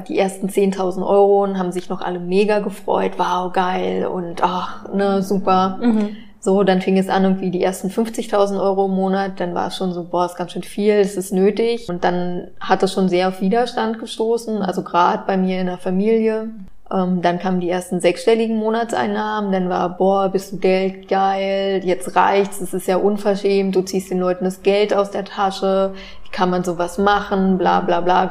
die ersten 10.000 Euro und haben sich noch alle mega gefreut. Wow, geil und ach, ne, super. Mhm. So, dann fing es an, irgendwie die ersten 50.000 Euro im Monat. Dann war es schon so, boah, ist ganz schön viel, es ist nötig. Und dann hat es schon sehr auf Widerstand gestoßen, also gerade bei mir in der Familie. Ähm, dann kamen die ersten sechsstelligen Monatseinnahmen. Dann war, boah, bist du Geld geil, jetzt reicht's, es ist ja unverschämt, du ziehst den Leuten das Geld aus der Tasche, wie kann man sowas machen, bla bla bla.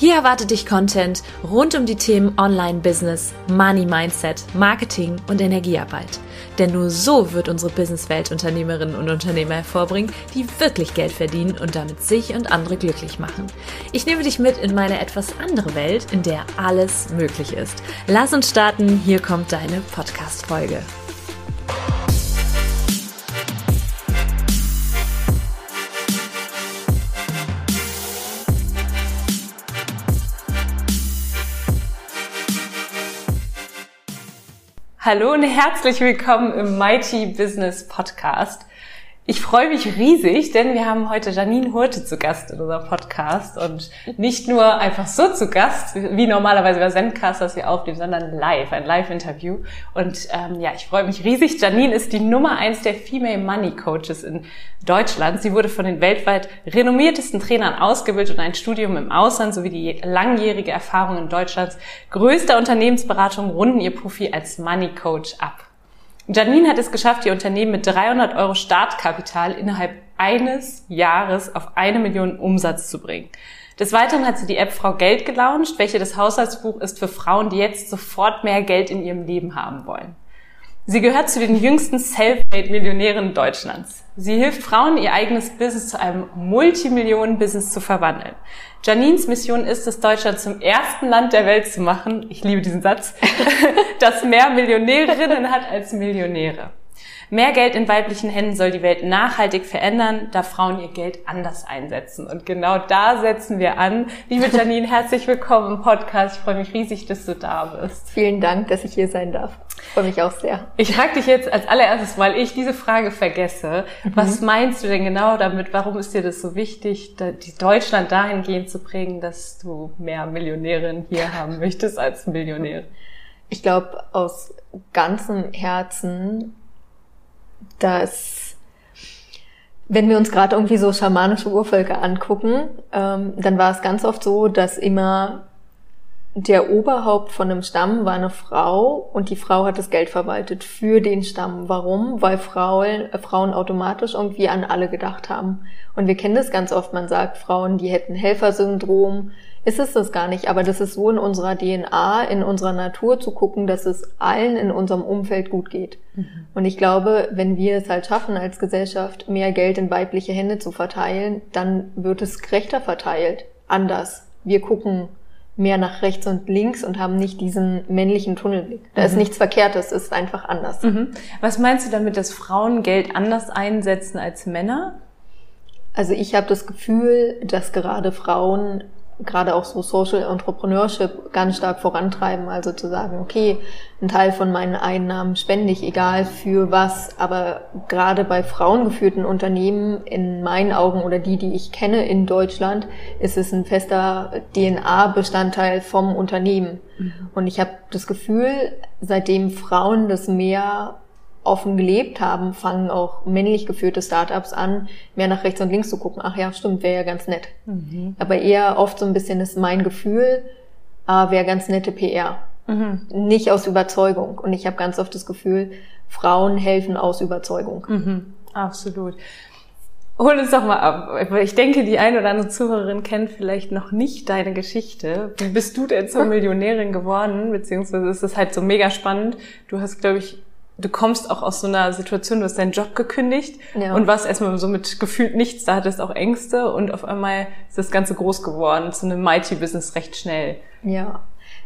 Hier erwartet dich Content rund um die Themen Online-Business, Money Mindset, Marketing und Energiearbeit. Denn nur so wird unsere Businesswelt Unternehmerinnen und Unternehmer hervorbringen, die wirklich Geld verdienen und damit sich und andere glücklich machen. Ich nehme dich mit in meine etwas andere Welt, in der alles möglich ist. Lass uns starten, hier kommt deine Podcast-Folge. Hallo und herzlich willkommen im Mighty Business Podcast. Ich freue mich riesig, denn wir haben heute Janine Hurte zu Gast in unserem Podcast und nicht nur einfach so zu Gast, wie normalerweise bei Zencaster sie aufnehmen, sondern live, ein Live-Interview. Und ähm, ja, ich freue mich riesig. Janine ist die Nummer eins der Female Money Coaches in Deutschland. Sie wurde von den weltweit renommiertesten Trainern ausgebildet und ein Studium im Ausland sowie die langjährige Erfahrung in Deutschlands größter Unternehmensberatung runden ihr Profil als Money Coach ab. Janine hat es geschafft, ihr Unternehmen mit 300 Euro Startkapital innerhalb eines Jahres auf eine Million Umsatz zu bringen. Des Weiteren hat sie die App Frau Geld gelauncht, welche das Haushaltsbuch ist für Frauen, die jetzt sofort mehr Geld in ihrem Leben haben wollen. Sie gehört zu den jüngsten Self-Made-Millionären Deutschlands. Sie hilft Frauen, ihr eigenes Business zu einem Multimillionen-Business zu verwandeln. Janines Mission ist es, Deutschland zum ersten Land der Welt zu machen, ich liebe diesen Satz, das mehr Millionärinnen hat als Millionäre. Mehr Geld in weiblichen Händen soll die Welt nachhaltig verändern, da Frauen ihr Geld anders einsetzen. Und genau da setzen wir an. Liebe Janine, herzlich willkommen im Podcast. Ich freue mich riesig, dass du da bist. Vielen Dank, dass ich hier sein darf. Ich freue mich auch sehr. Ich frage dich jetzt als allererstes, weil ich diese Frage vergesse. Mhm. Was meinst du denn genau damit? Warum ist dir das so wichtig, die Deutschland dahingehend zu prägen, dass du mehr Millionärinnen hier haben möchtest als Millionäre? Ich glaube, aus ganzem Herzen dass wenn wir uns gerade irgendwie so schamanische Urvölker angucken, ähm, dann war es ganz oft so, dass immer der Oberhaupt von einem Stamm war eine Frau und die Frau hat das Geld verwaltet für den Stamm. Warum? Weil Frauen, äh, Frauen automatisch irgendwie an alle gedacht haben. Und wir kennen das ganz oft. Man sagt, Frauen, die hätten Helfersyndrom, ist es das gar nicht, aber das ist so in unserer DNA, in unserer Natur zu gucken, dass es allen in unserem Umfeld gut geht. Mhm. Und ich glaube, wenn wir es halt schaffen, als Gesellschaft mehr Geld in weibliche Hände zu verteilen, dann wird es gerechter verteilt. Anders. Wir gucken mehr nach rechts und links und haben nicht diesen männlichen Tunnelblick. Da mhm. ist nichts Verkehrtes, ist einfach anders. Mhm. Was meinst du damit, dass Frauen Geld anders einsetzen als Männer? Also ich habe das Gefühl, dass gerade Frauen gerade auch so Social Entrepreneurship ganz stark vorantreiben. Also zu sagen, okay, ein Teil von meinen Einnahmen spende ich, egal für was. Aber gerade bei frauengeführten Unternehmen, in meinen Augen oder die, die ich kenne in Deutschland, ist es ein fester DNA-Bestandteil vom Unternehmen. Mhm. Und ich habe das Gefühl, seitdem Frauen das mehr offen gelebt haben, fangen auch männlich geführte Startups an, mehr nach rechts und links zu gucken. Ach ja, stimmt, wäre ja ganz nett. Mhm. Aber eher oft so ein bisschen ist mein Gefühl, ah, wäre ganz nette PR. Mhm. Nicht aus Überzeugung. Und ich habe ganz oft das Gefühl, Frauen helfen aus Überzeugung. Mhm. Absolut. Hol uns doch mal ab. Ich denke, die eine oder andere Zuhörerin kennt vielleicht noch nicht deine Geschichte. Wie bist du denn zur Millionärin geworden? Beziehungsweise ist es halt so mega spannend. Du hast, glaube ich, du kommst auch aus so einer Situation, du hast deinen Job gekündigt ja. und warst erstmal so mit gefühlt nichts, da hattest auch Ängste und auf einmal ist das Ganze groß geworden, zu einem Mighty-Business recht schnell. Ja.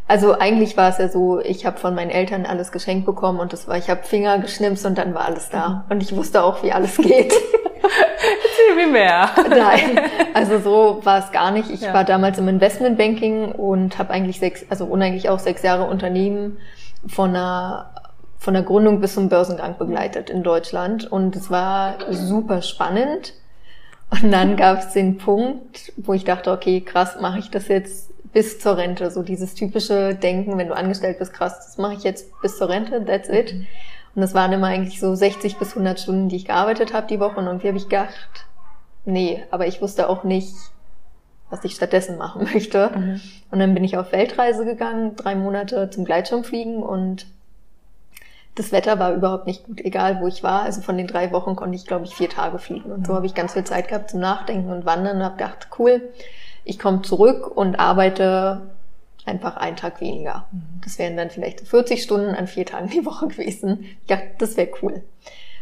Also eigentlich war es ja so, ich habe von meinen Eltern alles geschenkt bekommen und das war, ich habe Finger geschnipst und dann war alles da. Mhm. Und ich wusste auch, wie alles geht. Erzähl mir mehr. Nein, also so war es gar nicht. Ich Ja. war damals im Investmentbanking und habe eigentlich sechs, also uneingelich auch sechs Jahre Unternehmen von einer von der Gründung bis zum Börsengang begleitet in Deutschland und es war super spannend. Und dann gab es den Punkt, wo ich dachte, okay, krass, mache ich das jetzt bis zur Rente? So dieses typische Denken, wenn du angestellt bist, krass, das mache ich jetzt bis zur Rente, that's it. Und das waren immer eigentlich so 60 bis 100 Stunden, die ich gearbeitet habe die Woche. Und irgendwie habe ich gedacht, nee, aber ich wusste auch nicht, was ich stattdessen machen möchte. Mhm. Und dann bin ich auf Weltreise gegangen, drei Monate zum Gleitschirmfliegen und das Wetter war überhaupt nicht gut, egal wo ich war. Also von den drei Wochen konnte ich, glaube ich, vier Tage fliegen. Und so habe ich ganz viel Zeit gehabt zum Nachdenken und Wandern und habe gedacht, cool, ich komme zurück und arbeite einfach einen Tag weniger. Das wären dann vielleicht so 40 Stunden an vier Tagen die Woche gewesen. Ich dachte, das wäre cool.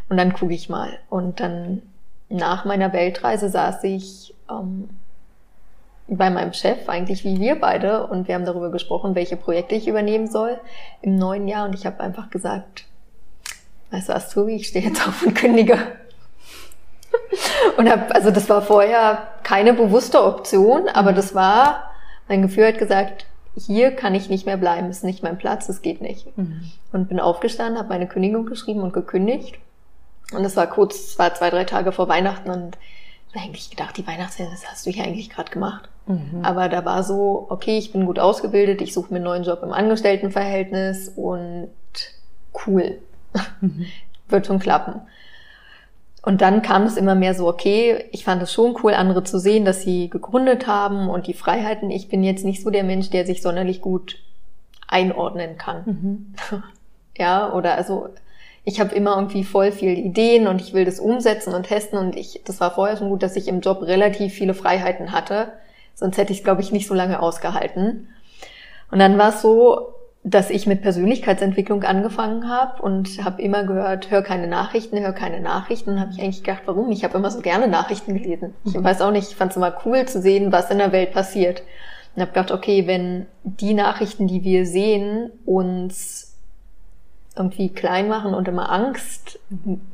Und dann gucke ich mal. Und dann nach meiner Weltreise saß ich ähm, bei meinem Chef, eigentlich wie wir beide, und wir haben darüber gesprochen, welche Projekte ich übernehmen soll im neuen Jahr. Und ich habe einfach gesagt, weißt du, Astubi, ich stehe jetzt auf und kündige. Und hab, also das war vorher keine bewusste Option, aber das war, mein Gefühl hat gesagt, hier kann ich nicht mehr bleiben, ist nicht mein Platz, es geht nicht. Und bin aufgestanden, habe meine Kündigung geschrieben und gekündigt. Und es war kurz, es war zwei, drei Tage vor Weihnachten und ich eigentlich gedacht, die Weihnachtsfeier, das hast du hier eigentlich gerade gemacht. Aber da war so, okay, ich bin gut ausgebildet, ich suche mir einen neuen Job im Angestelltenverhältnis und cool. Wird schon klappen. Und dann kam es immer mehr so, okay, ich fand es schon cool, andere zu sehen, dass sie gegründet haben und die Freiheiten. Ich bin jetzt nicht so der Mensch, der sich sonderlich gut einordnen kann. Ja, oder also ich habe immer irgendwie voll viele Ideen und ich will das umsetzen und testen und ich, das war vorher schon gut, dass ich im Job relativ viele Freiheiten hatte. Sonst hätte ich es, glaube ich, nicht so lange ausgehalten. Und dann war es so, dass ich mit Persönlichkeitsentwicklung angefangen habe und habe immer gehört, hör keine Nachrichten, hör keine Nachrichten. Und habe ich eigentlich gedacht, warum? Ich habe immer so gerne Nachrichten gelesen. Ich weiß auch nicht, ich fand es immer cool zu sehen, was in der Welt passiert. Und habe gedacht, okay, wenn die Nachrichten, die wir sehen, uns irgendwie klein machen und immer Angst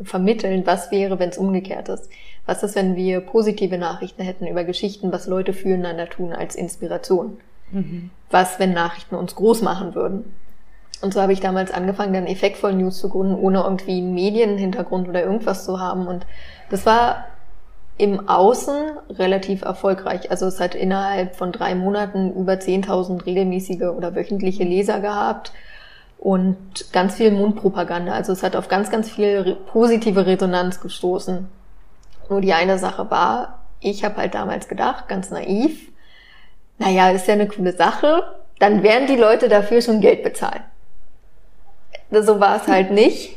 vermitteln, was wäre, wenn es umgekehrt ist? Was ist, wenn wir positive Nachrichten hätten über Geschichten, was Leute füreinander tun als Inspiration? Was, wenn Nachrichten uns groß machen würden? Und so habe ich damals angefangen, dann effektvoll News zu gründen, ohne irgendwie einen Medienhintergrund oder irgendwas zu haben. Und das war im Außen relativ erfolgreich. Also es hat innerhalb von drei Monaten über 10.000 regelmäßige oder wöchentliche Leser gehabt und ganz viel Mundpropaganda. Also es hat auf ganz, ganz viel positive Resonanz gestoßen. Nur die eine Sache war, ich habe halt damals gedacht, ganz naiv, naja, ist ja eine coole Sache, dann werden die Leute dafür schon Geld bezahlen. So war es halt nicht.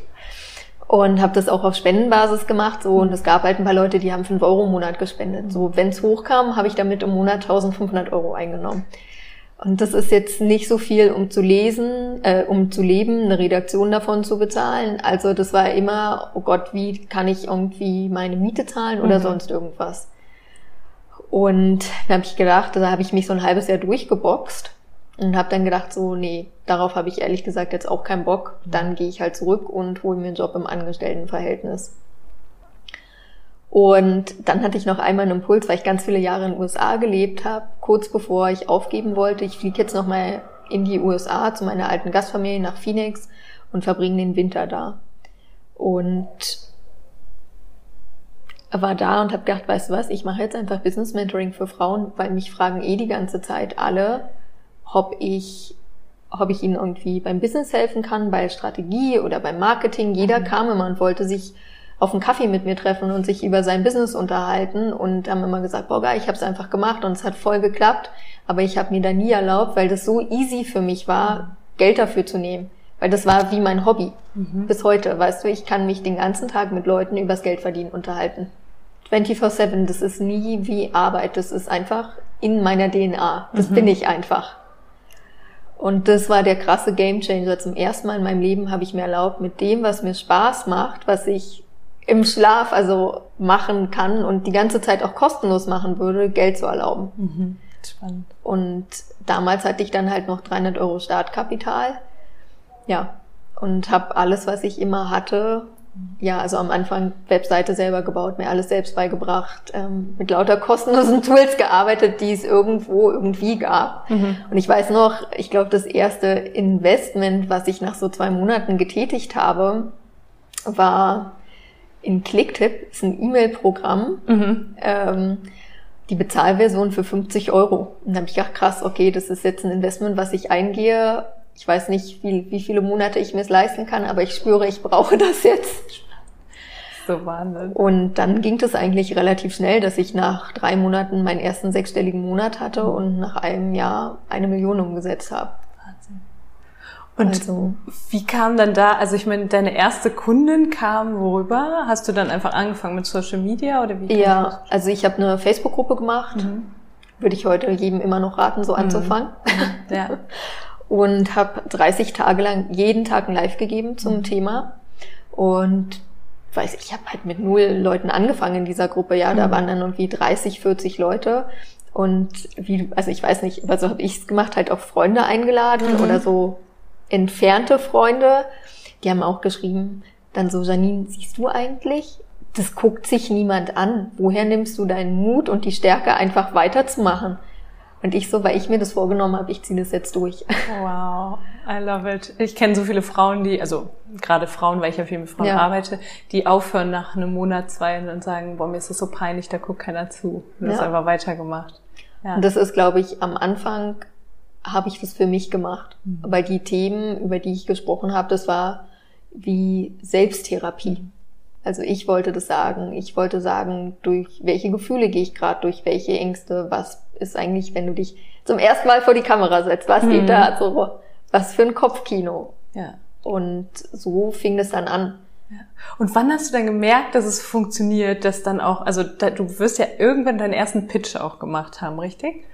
Und habe das auch auf Spendenbasis gemacht. So, und es gab halt ein paar Leute, die haben 5 Euro im Monat gespendet. So, wenn es hochkam, habe ich damit im Monat 1500 Euro eingenommen. Und das ist jetzt nicht so viel, um zu lesen, äh, um zu leben, eine Redaktion davon zu bezahlen. Also das war immer, oh Gott, wie kann ich irgendwie meine Miete zahlen oder Mhm. sonst irgendwas. Und da habe ich gedacht, da habe ich mich so ein halbes Jahr durchgeboxt und habe dann gedacht, so, nee, darauf habe ich ehrlich gesagt jetzt auch keinen Bock. Dann gehe ich halt zurück und hole mir einen Job im Angestelltenverhältnis. Und dann hatte ich noch einmal einen Impuls, weil ich ganz viele Jahre in den USA gelebt habe, kurz bevor ich aufgeben wollte. Ich fliege jetzt nochmal in die USA zu meiner alten Gastfamilie nach Phoenix und verbringe den Winter da. Und war da und habe gedacht, weißt du was, ich mache jetzt einfach Business Mentoring für Frauen, weil mich fragen eh die ganze Zeit alle, ob ich ob ich ihnen irgendwie beim Business helfen kann, bei Strategie oder beim Marketing. Jeder kam immer und wollte sich auf einen Kaffee mit mir treffen und sich über sein Business unterhalten und haben immer gesagt, boah geil, ich habe es einfach gemacht und es hat voll geklappt, aber ich habe mir da nie erlaubt, weil das so easy für mich war, Geld dafür zu nehmen, weil das war wie mein Hobby bis heute, weißt du, ich kann mich den ganzen Tag mit Leuten übers Geld verdienen unterhalten. 24/7, das ist nie wie Arbeit, das ist einfach in meiner DNA, das bin ich einfach. Und das war der krasse Gamechanger. Zum ersten Mal in meinem Leben habe ich mir erlaubt, mit dem, was mir Spaß macht, was ich im Schlaf also machen kann und die ganze Zeit auch kostenlos machen würde, Geld zu erlauben. Mhm. Spannend. Und damals hatte ich dann halt noch 300 Euro Startkapital. Ja. Und habe alles, was ich immer hatte, ja, also am Anfang Webseite selber gebaut, mir alles selbst beigebracht, ähm, mit lauter kostenlosen Tools gearbeitet, die es irgendwo irgendwie gab. Mhm. Und ich weiß noch, ich glaube, das erste Investment, was ich nach so zwei Monaten getätigt habe, war in Clicktip, ist ein E-Mail-Programm, mhm. ähm, die Bezahlversion für 50 Euro. Und da habe ich gedacht, krass, okay, das ist jetzt ein Investment, was ich eingehe. Ich weiß nicht, wie, wie viele Monate ich mir es leisten kann, aber ich spüre, ich brauche das jetzt. So Wahnsinn. Und dann ging das eigentlich relativ schnell, dass ich nach drei Monaten meinen ersten sechsstelligen Monat hatte und nach einem Jahr eine Million umgesetzt habe. Und also, wie kam dann da, also ich meine, deine erste Kundin kam worüber? Hast du dann einfach angefangen mit Social Media oder wie? Ja, also ich habe eine Facebook-Gruppe gemacht. Mhm. Würde ich heute jedem immer noch raten, so mhm. anzufangen. Mhm. Ja. Und habe 30 Tage lang jeden Tag ein Live gegeben zum mhm. Thema. Und weiß ich, habe halt mit null Leuten angefangen in dieser Gruppe. Ja, da mhm. waren dann irgendwie 30, 40 Leute. Und wie, also ich weiß nicht, also habe ich es gemacht, halt auch Freunde eingeladen mhm. oder so entfernte Freunde, die haben auch geschrieben, dann so, Janine, siehst du eigentlich? Das guckt sich niemand an. Woher nimmst du deinen Mut und die Stärke, einfach weiterzumachen? Und ich so, weil ich mir das vorgenommen habe, ich ziehe das jetzt durch. Wow, I love it. Ich kenne so viele Frauen, die, also gerade Frauen, weil ich ja viel mit Frauen ja. arbeite, die aufhören nach einem Monat, zwei und sagen, boah, mir ist das so peinlich, da guckt keiner zu. Und ja. das einfach weitergemacht. Ja. Und das ist, glaube ich, am Anfang habe ich das für mich gemacht. Mhm. Weil die Themen, über die ich gesprochen habe, das war wie Selbsttherapie. Also ich wollte das sagen. Ich wollte sagen, durch welche Gefühle gehe ich gerade, durch welche Ängste, was ist eigentlich, wenn du dich zum ersten Mal vor die Kamera setzt, was mhm. geht da so, was für ein Kopfkino. Ja. Und so fing das dann an. Ja. Und wann hast du dann gemerkt, dass es funktioniert, dass dann auch, also da, du wirst ja irgendwann deinen ersten Pitch auch gemacht haben, richtig?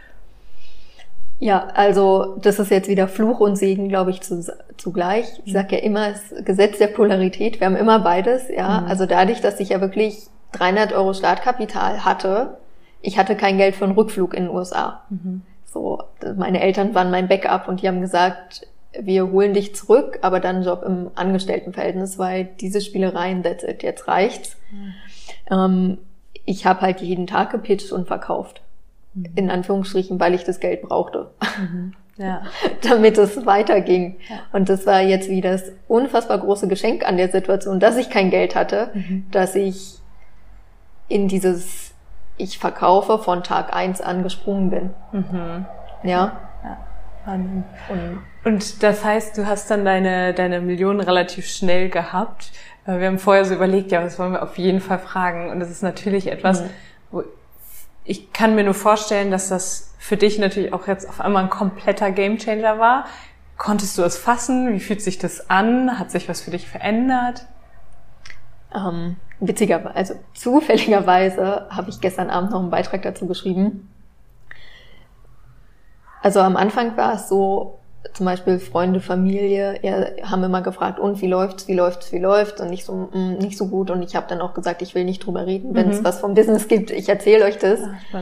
Ja, also das ist jetzt wieder Fluch und Segen, glaube ich, zu, zugleich. Ich sage ja immer, das Gesetz der Polarität. Wir haben immer beides. Ja, mhm. also dadurch, dass ich ja wirklich 300 Euro Startkapital hatte, ich hatte kein Geld für einen Rückflug in den USA. Mhm. So, meine Eltern waren mein Backup und die haben gesagt, wir holen dich zurück, aber dann Job im Angestelltenverhältnis, weil diese Spielereien, that's it, jetzt reicht's. Mhm. Ähm, ich habe halt jeden Tag gepitcht und verkauft in Anführungsstrichen, weil ich das Geld brauchte. Mhm. Ja. damit es weiterging. Ja. Und das war jetzt wie das unfassbar große Geschenk an der Situation, dass ich kein Geld hatte, mhm. dass ich in dieses Ich verkaufe von Tag eins angesprungen bin. Mhm. Ja. ja. Und, und das heißt, du hast dann deine, deine Millionen relativ schnell gehabt. Äh, wir haben vorher so überlegt, ja, was wollen wir auf jeden Fall fragen? Und das ist natürlich etwas, mhm. Ich kann mir nur vorstellen, dass das für dich natürlich auch jetzt auf einmal ein kompletter Gamechanger war. Konntest du es fassen? Wie fühlt sich das an? Hat sich was für dich verändert? Ähm, witzigerweise, also zufälligerweise habe ich gestern Abend noch einen Beitrag dazu geschrieben. Also am Anfang war es so, zum Beispiel Freunde, Familie, ja, haben immer gefragt, und wie läuft's, wie läuft's, wie läuft's und nicht so, mh, mm, nicht so gut. Und ich habe dann auch gesagt, ich will nicht drüber reden, wenn es mhm. was vom Business gibt, ich erzähle euch das. Ach,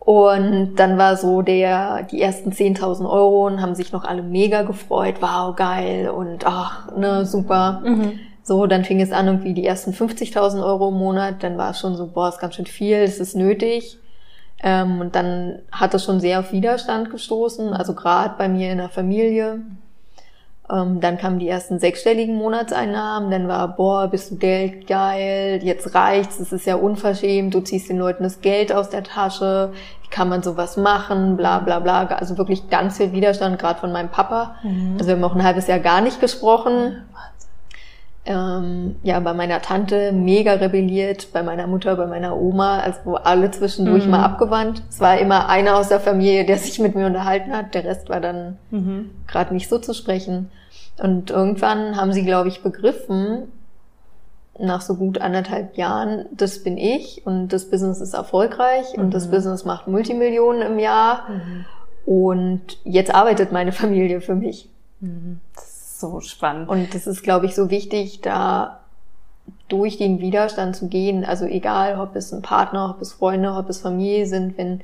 und dann war so der, die ersten 10.000 Euro und haben sich noch alle mega gefreut, wow, geil und ach, ne, super. Mhm. So, dann fing es an, irgendwie die ersten 50.000 Euro im Monat, dann war es schon so, boah, ist ganz schön viel, es ist nötig. Ähm, und dann hat es schon sehr auf Widerstand gestoßen, also gerade bei mir in der Familie. Ähm, dann kamen die ersten sechsstelligen Monatseinnahmen, dann war, boah, bist du Geld geil, jetzt reicht's, es ist ja unverschämt, du ziehst den Leuten das Geld aus der Tasche, wie kann man sowas machen, bla bla bla. Also wirklich ganz viel Widerstand, gerade von meinem Papa. Mhm. Also wir haben auch ein halbes Jahr gar nicht gesprochen ähm, ja, bei meiner Tante mega rebelliert, bei meiner Mutter, bei meiner Oma, also alle zwischendurch mhm. mal abgewandt. Es war immer einer aus der Familie, der sich mit mir unterhalten hat, der Rest war dann mhm. gerade nicht so zu sprechen. Und irgendwann haben sie, glaube ich, begriffen, nach so gut anderthalb Jahren, das bin ich und das Business ist erfolgreich mhm. und das mhm. Business macht Multimillionen im Jahr mhm. und jetzt arbeitet meine Familie für mich. Mhm so spannend. Und das ist, glaube ich, so wichtig, da durch den Widerstand zu gehen. Also egal, ob es ein Partner, ob es Freunde, ob es Familie sind, wenn,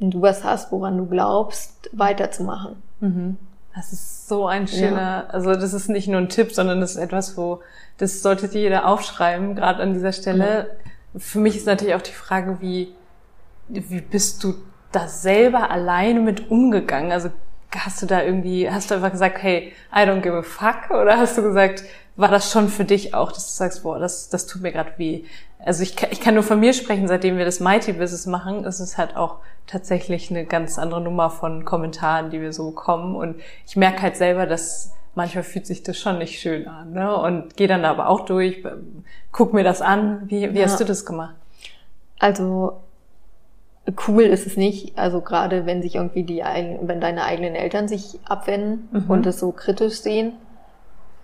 du was hast, woran du glaubst, weiterzumachen. Mhm. Das ist so ein schöner, ja. also das ist nicht nur ein Tipp, sondern das ist etwas, wo das sollte jeder aufschreiben, gerade an dieser Stelle. Mhm. Für mich ist natürlich auch die Frage, wie, wie bist du da selber alleine mit umgegangen? Also hast du da irgendwie, hast du einfach gesagt, hey, I don't give a fuck? Oder hast du gesagt, war das schon für dich auch, dass du sagst, boah, das, das tut mir gerade weh? Also ich, ich kann nur von mir sprechen, seitdem wir das Mighty Business machen, ist es halt auch tatsächlich eine ganz andere Nummer von Kommentaren, die wir so bekommen. Und ich merke halt selber, dass manchmal fühlt sich das schon nicht schön an. Ne? Und gehe dann aber auch durch, guck mir das an. Wie, wie ja. hast du das gemacht? Also cool ist es nicht. Also gerade wenn sich irgendwie die wenn deine eigenen Eltern sich abwenden mhm. und es so kritisch sehen.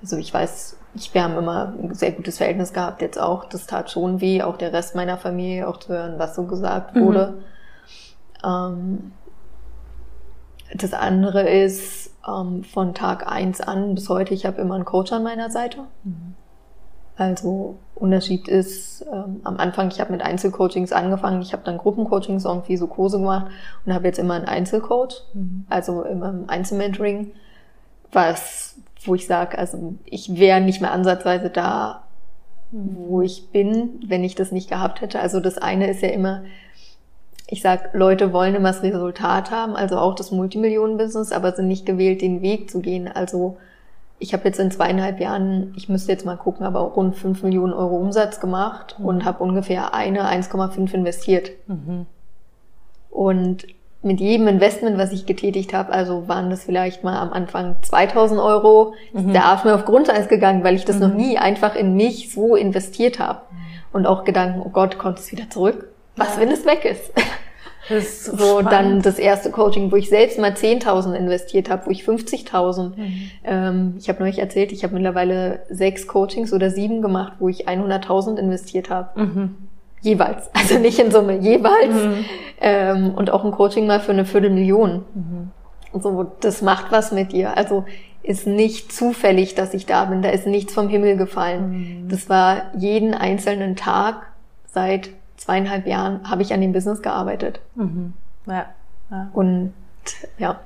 Also ich weiß, ich, wir haben immer ein sehr gutes Verhältnis gehabt, jetzt auch. Das tat schon weh, auch der Rest meiner Familie, auch zu hören, was so gesagt mhm. wurde. Mhm. Ähm, das andere ist, ähm, von Tag eins an bis heute, ich habe immer einen Coach an meiner Seite. Mhm. Also Unterschied ist, ähm, am Anfang, ich habe mit Einzelcoachings angefangen, ich habe dann Gruppencoachings irgendwie so Kurse gemacht und habe jetzt immer einen Einzelcoach, mhm. also immer im Einzelmentoring, was, wo ich sage, also ich wäre nicht mehr ansatzweise da, wo ich bin, wenn ich das nicht gehabt hätte. Also das eine ist ja immer, ich sag, Leute wollen immer das Resultat haben, also auch das Multimillionen-Business, aber sind nicht gewählt, den Weg zu gehen. Also ich habe jetzt in zweieinhalb Jahren, ich müsste jetzt mal gucken, aber rund fünf Millionen Euro Umsatz gemacht mhm. und habe ungefähr eine 1,5 investiert. Mhm. Und mit jedem Investment, was ich getätigt habe, also waren das vielleicht mal am Anfang 2000 Euro, mhm. da ist mir auf Grundeis gegangen, weil ich das noch mhm. nie einfach in mich so investiert habe. Mhm. Und auch Gedanken, oh Gott, kommt es wieder zurück? Was, ja. wenn es weg ist? Das so, so dann das erste Coaching, wo ich selbst mal 10.000 investiert habe, wo ich 50.000. Mhm. Ähm, ich habe neulich erzählt, ich habe mittlerweile sechs Coachings oder sieben gemacht, wo ich 100.000 investiert habe. Mhm. Jeweils, also nicht in Summe, jeweils. Mhm. Ähm, und auch ein Coaching mal für eine Viertelmillion. Mhm. So, das macht was mit dir. Also ist nicht zufällig, dass ich da bin. Da ist nichts vom Himmel gefallen. Mhm. Das war jeden einzelnen Tag seit zweieinhalb Jahren habe ich an dem Business gearbeitet. Mhm. Ja, ja. Und ja.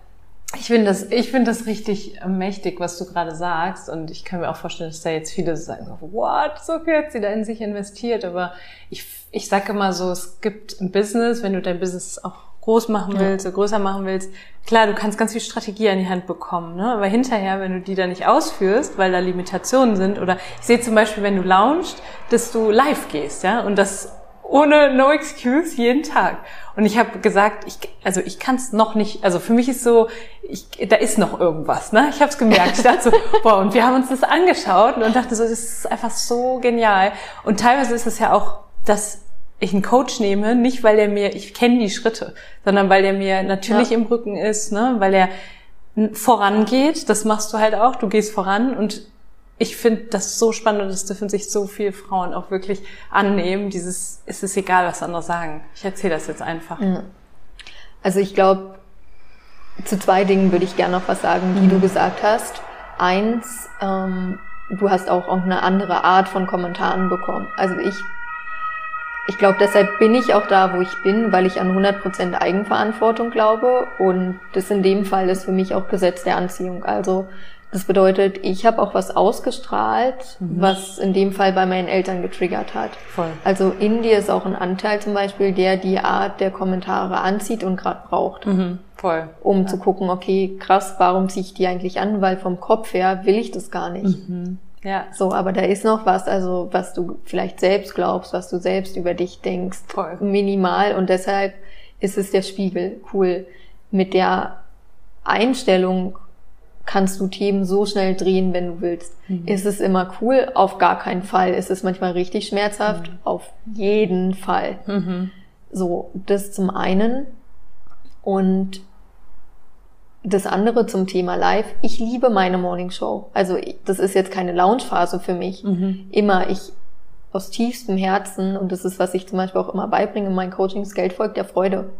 Ich finde das, ich finde das richtig mächtig, was du gerade sagst. Und ich kann mir auch vorstellen, dass da jetzt viele sagen, what, so viel hat sie da in sich investiert. Aber ich, ich sage immer so, es gibt ein Business, wenn du dein Business auch groß machen willst, ja. größer machen willst, klar, du kannst ganz viel Strategie an die Hand bekommen, ne? aber hinterher, wenn du die da nicht ausführst, weil da Limitationen sind, oder ich sehe zum Beispiel, wenn du launchst, dass du live gehst, ja, und das ohne No Excuse jeden Tag. Und ich habe gesagt, ich, also ich kann es noch nicht, also für mich ist so, ich, da ist noch irgendwas, ne? Ich habe es gemerkt. Ich dachte so, boah, und wir haben uns das angeschaut und dachte so, das ist einfach so genial. Und teilweise ist es ja auch, dass ich einen Coach nehme, nicht weil er mir, ich kenne die Schritte, sondern weil er mir natürlich ja. im Rücken ist, ne? Weil er vorangeht, das machst du halt auch, du gehst voran und ich finde das so spannend und das dürfen sich so viele Frauen auch wirklich annehmen. Dieses, es ist egal, was andere sagen. Ich erzähle das jetzt einfach. Also ich glaube, zu zwei Dingen würde ich gerne noch was sagen, die mhm. du gesagt hast. Eins, ähm, du hast auch eine andere Art von Kommentaren bekommen. Also ich, ich glaube, deshalb bin ich auch da, wo ich bin, weil ich an 100% Eigenverantwortung glaube und das in dem Fall ist für mich auch Gesetz der Anziehung. Also das bedeutet, ich habe auch was ausgestrahlt, mhm. was in dem Fall bei meinen Eltern getriggert hat. Voll. Also in dir ist auch ein Anteil zum Beispiel, der die Art der Kommentare anzieht und gerade braucht. Mhm. Voll. Um ja. zu gucken, okay, krass, warum ziehe ich die eigentlich an? Weil vom Kopf her will ich das gar nicht. Mhm. Ja. So, aber da ist noch was, also was du vielleicht selbst glaubst, was du selbst über dich denkst. Voll. Minimal und deshalb ist es der Spiegel. Cool. Mit der Einstellung kannst du Themen so schnell drehen, wenn du willst. Mhm. Ist es immer cool? Auf gar keinen Fall. Ist es manchmal richtig schmerzhaft? Mhm. Auf jeden Fall. Mhm. So, das zum einen. Und das andere zum Thema Live. Ich liebe meine Morning Show. Also das ist jetzt keine Lounge-Phase für mich. Mhm. Immer ich aus tiefstem Herzen und das ist, was ich zum Beispiel auch immer beibringe in meinen Coachings, Geld folgt der Freude.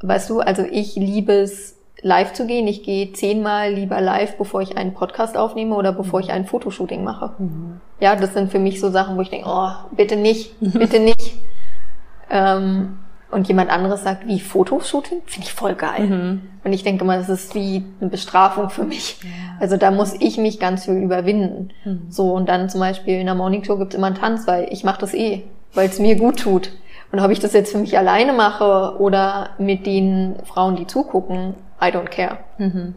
Weißt du, also ich liebe es, live zu gehen. Ich gehe zehnmal lieber live, bevor ich einen Podcast aufnehme oder bevor ich ein Fotoshooting mache. Mhm. Ja, das sind für mich so Sachen, wo ich denke, oh, bitte nicht, bitte nicht. Ähm, Und jemand anderes sagt, wie Fotoshooting, finde ich voll geil. Mhm. Und ich denke mal, das ist wie eine Bestrafung für mich. Ja. Also da muss ich mich ganz viel überwinden. Mhm. So, und dann zum Beispiel in der Morning Show gibt es immer einen Tanz, weil ich mache das eh, weil es mir gut tut. Und ob ich das jetzt für mich alleine mache oder mit den Frauen, die zugucken, I don't care. Mhm.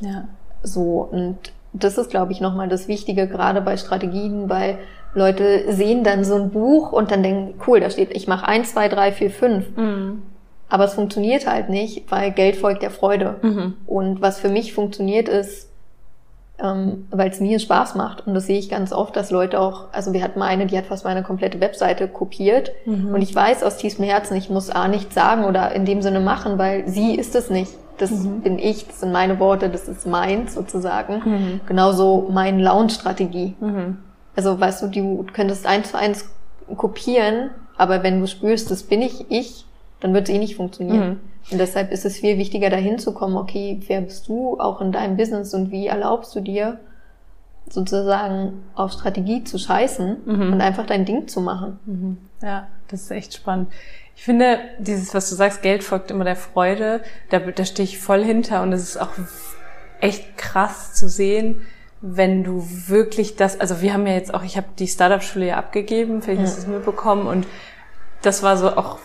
Ja. So, und das ist, glaube ich, nochmal das Wichtige, gerade bei Strategien, weil Leute sehen dann so ein Buch und dann denken, cool, da steht, ich mache eins, zwei, drei, vier, fünf. Mhm. Aber es funktioniert halt nicht, weil Geld folgt der Freude. Mhm. Und was für mich funktioniert ist, ähm, weil es mir Spaß macht. Und das sehe ich ganz oft, dass Leute auch, also wir hatten mal eine, die hat fast meine komplette Webseite kopiert. Mhm. Und ich weiß aus tiefstem Herzen, ich muss A nichts sagen oder in dem Sinne machen, weil sie ist es nicht. Das mhm. bin ich, das sind meine Worte, das ist meins sozusagen. Mhm. Genauso meine Launch-Strategie. Mhm. Also weißt du, du könntest eins zu eins kopieren, aber wenn du spürst, das bin ich, ich, dann wird es eh nicht funktionieren. Mhm. Und deshalb ist es viel wichtiger, dahin zu kommen, okay, wer bist du auch in deinem Business und wie erlaubst du dir, sozusagen auf Strategie zu scheißen mhm. und einfach dein Ding zu machen. Mhm. Ja, das ist echt spannend. Ich finde, dieses, was du sagst, Geld folgt immer der Freude, da, da stehe ich voll hinter und es ist auch echt krass zu sehen, wenn du wirklich das, also wir haben ja jetzt auch, ich habe die Startup-Schule ja abgegeben, vielleicht hast du es mitbekommen und das war so auch,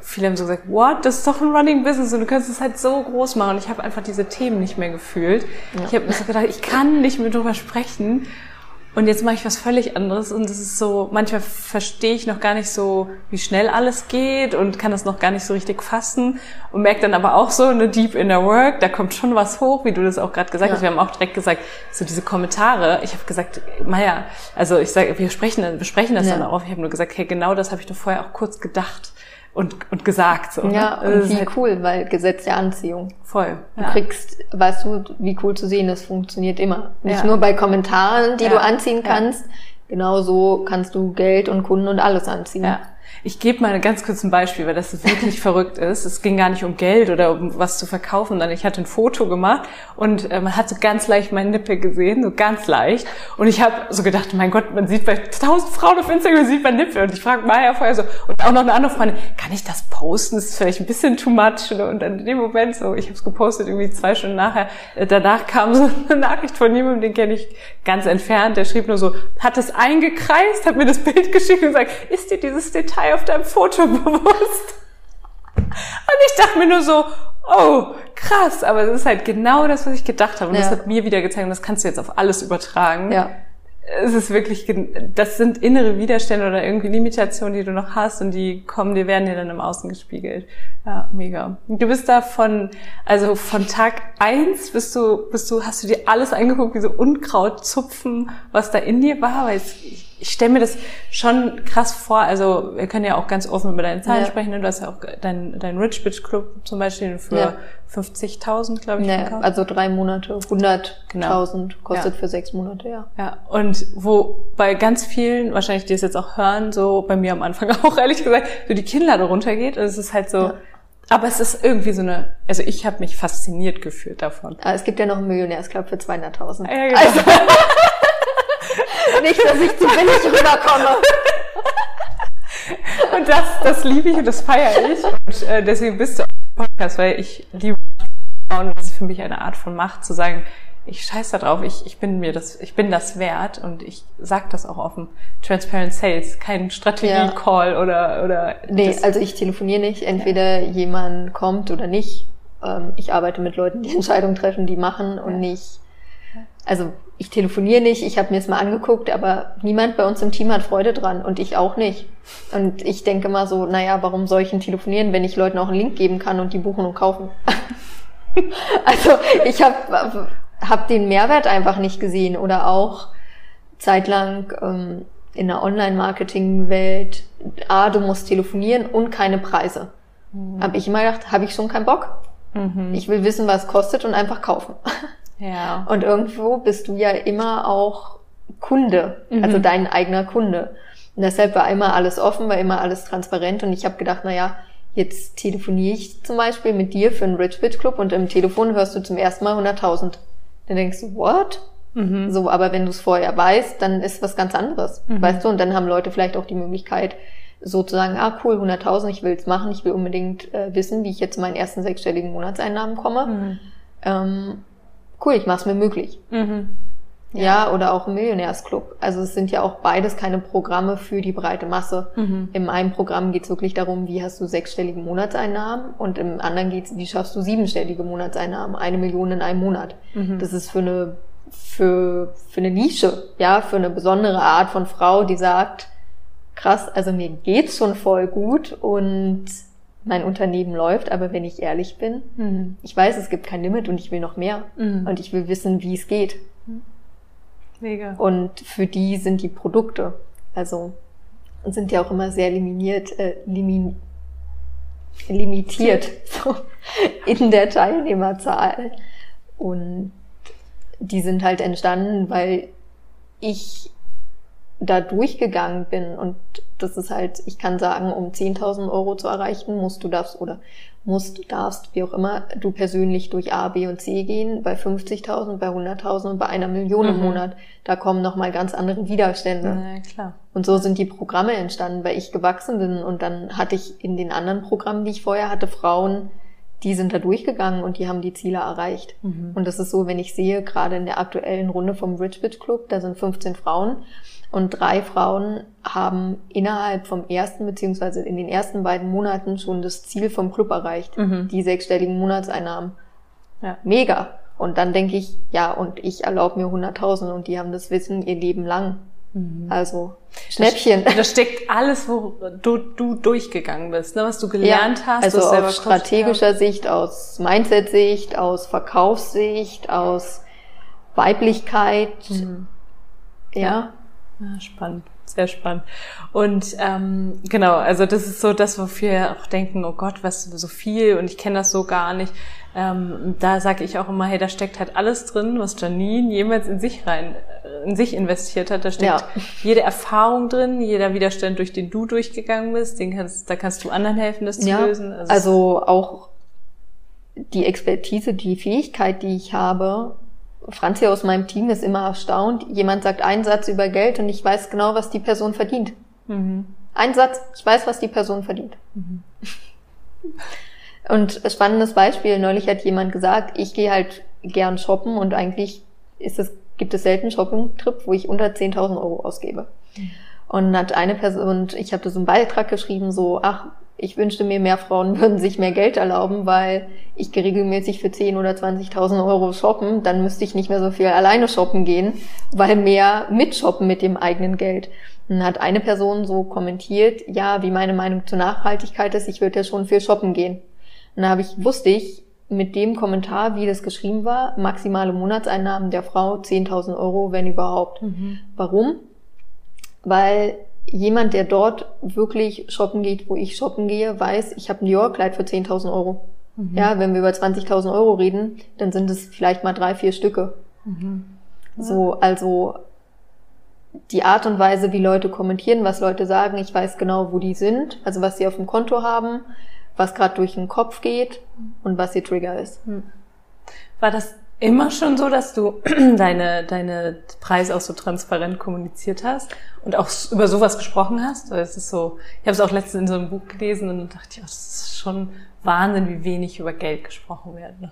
viele haben so gesagt, what, das ist doch ein Running Business und du kannst es halt so groß machen. Und ich habe einfach diese Themen nicht mehr gefühlt. Ja. Ich habe mir so gedacht, ich kann nicht mehr drüber sprechen und jetzt mache ich was völlig anderes und es ist so, manchmal verstehe ich noch gar nicht so, wie schnell alles geht und kann das noch gar nicht so richtig fassen und merke dann aber auch so eine Deep Inner Work, da kommt schon was hoch, wie du das auch gerade gesagt ja. hast. Wir haben auch direkt gesagt, so diese Kommentare, ich habe gesagt, Maja, also ich sage, wir sprechen, wir sprechen das ja. dann auch. Ich habe nur gesagt, hey, genau das habe ich doch vorher auch kurz gedacht und, und gesagt. So, ne? ja, ne? und wie halt cool, weil Gesetz der Anziehung. Voll. Du ja. kriegst, weißt du, wie cool zu sehen, das funktioniert immer. Nicht ja. nur bei Kommentaren, die ja. du anziehen kannst, genauso kannst du Geld und Kunden und alles anziehen. Ja. Ich gebe mal ein ganz kurzes Beispiel, weil das wirklich verrückt ist. Es ging gar nicht um Geld oder um was zu verkaufen, sondern ich hatte ein Foto gemacht und äh, man hat so ganz leicht meinen Nippel gesehen, so ganz leicht. Und ich habe so gedacht, mein Gott, man sieht bei tausend Frauen auf Instagram, sieht man Nippel. Und ich frage Maya vorher so, und auch noch eine andere Freundin, kann ich das posten? Das ist vielleicht ein bisschen too much. Und dann in dem Moment so, ich habe es gepostet, irgendwie zwei Stunden nachher, äh, danach kam so eine Nachricht von jemandem, den kenne ich ganz entfernt, der schrieb nur so, hat es eingekreist, hat mir das Bild geschickt und gesagt, ist dir dieses Detail auf deinem Foto bewusst. Und ich dachte mir nur so, oh, krass, aber es ist halt genau das, was ich gedacht habe. Und ja. das hat mir wieder gezeigt, und das kannst du jetzt auf alles übertragen. Ja. Es ist wirklich, das sind innere Widerstände oder irgendwie Limitationen, die du noch hast und die kommen, die werden dir dann im Außen gespiegelt. Ja, mega. Du bist da von, also von Tag eins bist du, bist du, hast du dir alles angeguckt, wie so Unkraut zupfen, was da in dir war, weil ich, ich stelle mir das schon krass vor. Also wir können ja auch ganz offen über deine Zahlen ja. sprechen. Du hast ja auch dein, dein Rich Bitch Club zum Beispiel für ja. 50.000, glaube ich. Ja, also drei Monate, 100.000 genau. kostet ja. für sechs Monate, ja. Ja, und wo bei ganz vielen, wahrscheinlich die es jetzt auch hören, so bei mir am Anfang auch ehrlich gesagt, so die Kinnlade runtergeht. Und es ist halt so... Ja. Aber es ist irgendwie so eine, also ich habe mich fasziniert gefühlt davon. Aber es gibt ja noch einen Millionärsclub für 200.000. Ja, genau. Also. Nicht, dass ich zu billig rüberkomme. Und das, das liebe ich und das feiere ich. Und äh, deswegen bist du Podcast, weil ich liebe und das ist für mich eine Art von Macht, zu sagen, ich scheiß da drauf, ich, ich bin mir das, ich bin das wert und ich sag das auch offen. Transparent Sales, kein Strategie-Call ja. oder, oder. Nee, also ich telefoniere nicht. Entweder ja. jemand kommt oder nicht. Ähm, ich arbeite mit Leuten, die Entscheidungen treffen, die machen und ja. nicht. Also ich telefoniere nicht, ich habe mir es mal angeguckt, aber niemand bei uns im Team hat Freude dran und ich auch nicht. Und ich denke mal so, naja, warum soll ich denn telefonieren, wenn ich Leuten auch einen Link geben kann und die buchen und kaufen? also ich habe hab den Mehrwert einfach nicht gesehen oder auch zeitlang ähm, in der Online-Marketing-Welt, ah, du musst telefonieren und keine Preise. Mhm. Habe ich immer gedacht, habe ich schon keinen Bock. Mhm. Ich will wissen, was es kostet und einfach kaufen. Ja. Und irgendwo bist du ja immer auch Kunde, mhm. also dein eigener Kunde. Und deshalb war immer alles offen, war immer alles transparent und ich habe gedacht, na ja, jetzt telefoniere ich zum Beispiel mit dir für einen Rich Bitch Club und im Telefon hörst du zum ersten Mal 100.000. Dann denkst du, what? Mhm. So, aber wenn du es vorher weißt, dann ist was ganz anderes, mhm. weißt du? Und dann haben Leute vielleicht auch die Möglichkeit, sozusagen, ah cool, 100.000, ich will es machen, ich will unbedingt äh, wissen, wie ich jetzt zu meinen ersten sechsstelligen Monatseinnahmen komme. Mhm. Ähm, cool, ich mache es mir möglich. Mhm. Ja. oder auch im Millionärsclub. Also es sind ja auch beides keine Programme für die breite Masse. Mhm. In einem Programm geht es wirklich darum, wie hast du sechsstellige Monatseinnahmen und im anderen geht es, wie schaffst du siebenstellige Monatseinnahmen, eine Million in einem Monat. Mhm. Das ist für eine für, für eine Nische, ja, für eine besondere Art von Frau, die sagt, krass, also mir geht's schon voll gut und mein Unternehmen läuft, aber wenn ich ehrlich bin, Mhm. ich weiß, es gibt kein Limit und ich will noch mehr Mhm. und ich will wissen, wie es geht. Mega. Und für die sind die Produkte, also sind ja auch immer sehr limitiert, äh, limi limitiert so, in der Teilnehmerzahl. Und die sind halt entstanden, weil ich da durchgegangen bin und das ist halt, ich kann sagen, um 10.000 Euro zu erreichen, musst du darfst oder musst, darfst, wie auch immer, du persönlich durch A, B und C gehen, bei 50.000, bei 100.000 und bei einer Million im Mhm. Monat. Da kommen nochmal ganz andere Widerstände. Na klar. Und so sind die Programme entstanden, weil ich gewachsen bin und dann hatte ich in den anderen Programmen, die ich vorher hatte, Frauen, die sind da durchgegangen und die haben die Ziele erreicht. Mhm. Und das ist so, wenn ich sehe, gerade in der aktuellen Runde vom Rich Bitch Club, da sind 15 Frauen und drei Frauen haben innerhalb vom ersten beziehungsweise in den ersten beiden Monaten schon das Ziel vom Club erreicht, Mhm. die sechsstelligen Monatseinnahmen. Ja. Mega. Und dann denke ich, ja, und ich erlaube mir 100.000 und die haben das Wissen ihr Leben lang. Mhm. Also Schnäppchen. Da steckt alles, wo du, du durchgegangen bist, ne? was du gelernt hast. Also du hast selber aus Coach strategischer Sicht, aus Mindset-Sicht, aus Verkaufssicht, aus Weiblichkeit. Mhm. Ja. Ja, spannend, sehr spannend. Und ähm, genau, also das ist so das, wofür wir auch denken, oh Gott, was so viel und ich kenne das so gar nicht. Ähm, da sage ich auch immer, hey, da steckt halt alles drin, was Janine jemals in sich rein, in sich investiert hat. Da steckt Ja. jede Erfahrung drin, jeder Widerstand, durch den du durchgegangen bist, den kannst, da kannst du anderen helfen, das zu ja. lösen. Also auch die Expertise, die Fähigkeit, die ich habe. Franzi aus meinem Team ist immer erstaunt. Jemand sagt einen Satz über Geld und ich weiß genau, was die Person verdient. mhm. Ein Satz, ich weiß, was die Person verdient. Mhm. Und spannendes Beispiel, neulich hat jemand gesagt, ich gehe halt gern shoppen und eigentlich ist es, gibt es selten Shopping-Trip, wo ich unter 10.000 Euro ausgebe. Und hat eine Person, ich habe so einen Beitrag geschrieben, so, ach, ich wünschte mir, mehr Frauen würden sich mehr Geld erlauben, weil ich regelmäßig für 10.000 oder 20.000 Euro shoppen, dann müsste ich nicht mehr so viel alleine shoppen gehen, weil mehr mitshoppen mit dem eigenen Geld. Und hat eine Person so kommentiert, ja, wie meine Meinung zur Nachhaltigkeit ist, ich würde ja schon viel shoppen gehen. Und da habe ich, wusste ich, mit dem Kommentar, wie das geschrieben war, maximale Monatseinnahmen der Frau 10.000 Euro, wenn überhaupt. Mhm. Warum? Weil jemand, der dort wirklich shoppen geht, wo ich shoppen gehe, weiß, ich habe ein Dior-Kleid für 10.000 Euro. Mhm. Ja, wenn wir über 20.000 Euro reden, dann sind es vielleicht mal drei, vier Stücke. Mhm. So, also die Art und Weise, wie Leute kommentieren, was Leute sagen, ich weiß genau, wo die sind, also was sie auf dem Konto haben, was gerade durch den Kopf geht und was ihr Trigger ist. War das immer schon so, dass du deine, deine Preise auch so transparent kommuniziert hast und auch über sowas gesprochen hast? Weil es ist so, ich habe es auch letztens in so einem Buch gelesen und dachte oh, das ist schon Wahnsinn, wie wenig über Geld gesprochen wird. Ne?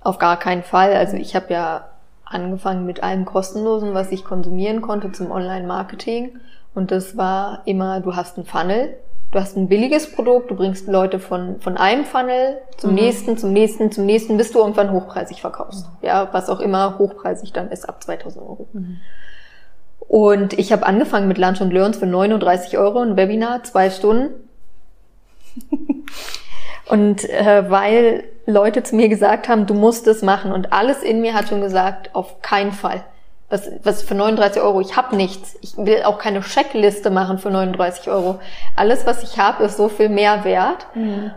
Auf gar keinen Fall. Also ich habe ja angefangen mit allem Kostenlosen, was ich konsumieren konnte zum Online-Marketing. Und das war immer, du hast einen Funnel, du hast ein billiges Produkt, du bringst Leute von, von einem Funnel zum Mhm. nächsten, zum nächsten, zum nächsten, bis du irgendwann hochpreisig verkaufst. Ja, was auch immer hochpreisig dann ist, ab 2000 Euro. Und ich habe angefangen mit Lunch und Learns für 39 Euro, ein Webinar, zwei Stunden. Und äh, weil Leute zu mir gesagt haben, du musst es machen. Und alles in mir hat schon gesagt, auf keinen Fall. Was, was für 39 Euro? Ich habe nichts. Ich will auch keine Checkliste machen für 39 Euro. Alles, was ich habe, ist so viel mehr wert.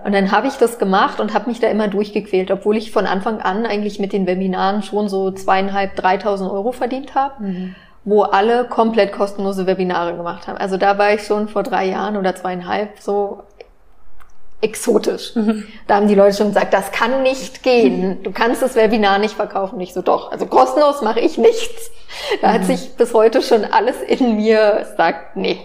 Und dann habe ich das gemacht und habe mich da immer durchgequält, obwohl ich von Anfang an eigentlich mit den Webinaren schon so zweieinhalb, dreitausend Euro verdient habe wo alle komplett kostenlose Webinare gemacht haben. Also da war ich schon vor drei Jahren oder zweieinhalb so exotisch. Da haben die Leute schon gesagt, das kann nicht gehen. Du kannst das Webinar nicht verkaufen. Ich so, doch. Also kostenlos mache ich nichts. Da hat sich bis heute schon alles in mir sagt, nee.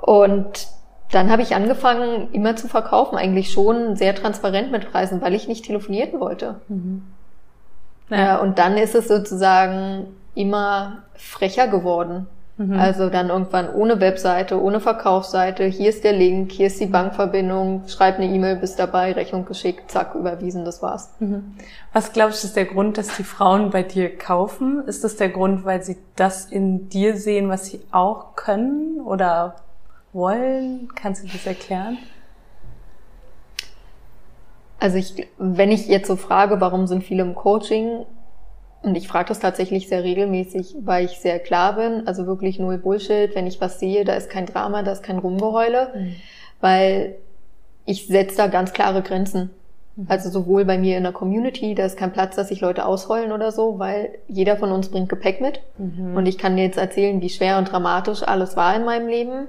Und dann habe ich angefangen, immer zu verkaufen, eigentlich schon sehr transparent mit Preisen, weil ich nicht telefonieren wollte. Mhm. Ja. Äh, und dann ist es sozusagen immer frecher geworden. Mhm. Also dann irgendwann ohne Webseite, ohne Verkaufsseite, hier ist der Link, hier ist die Bankverbindung, schreib eine E-Mail, bist dabei, Rechnung geschickt, zack, überwiesen, das war's. Mhm. Was glaubst du, ist der Grund, dass die Frauen bei dir kaufen? Ist das der Grund, weil sie das in dir sehen, was sie auch können oder wollen? Kannst du das erklären? Also ich, wenn ich jetzt so frage, warum sind viele im Coaching, und ich frage das tatsächlich sehr regelmäßig, weil ich sehr klar bin, also wirklich null Bullshit. Wenn ich was sehe, da ist kein Drama, da ist kein Rumgeheule, mhm. weil ich setze da ganz klare Grenzen. Mhm. Also sowohl bei mir in der Community, da ist kein Platz, dass sich Leute ausheulen oder so, weil jeder von uns bringt Gepäck mit. Mhm. Und ich kann dir jetzt erzählen, wie schwer und dramatisch alles war in meinem Leben.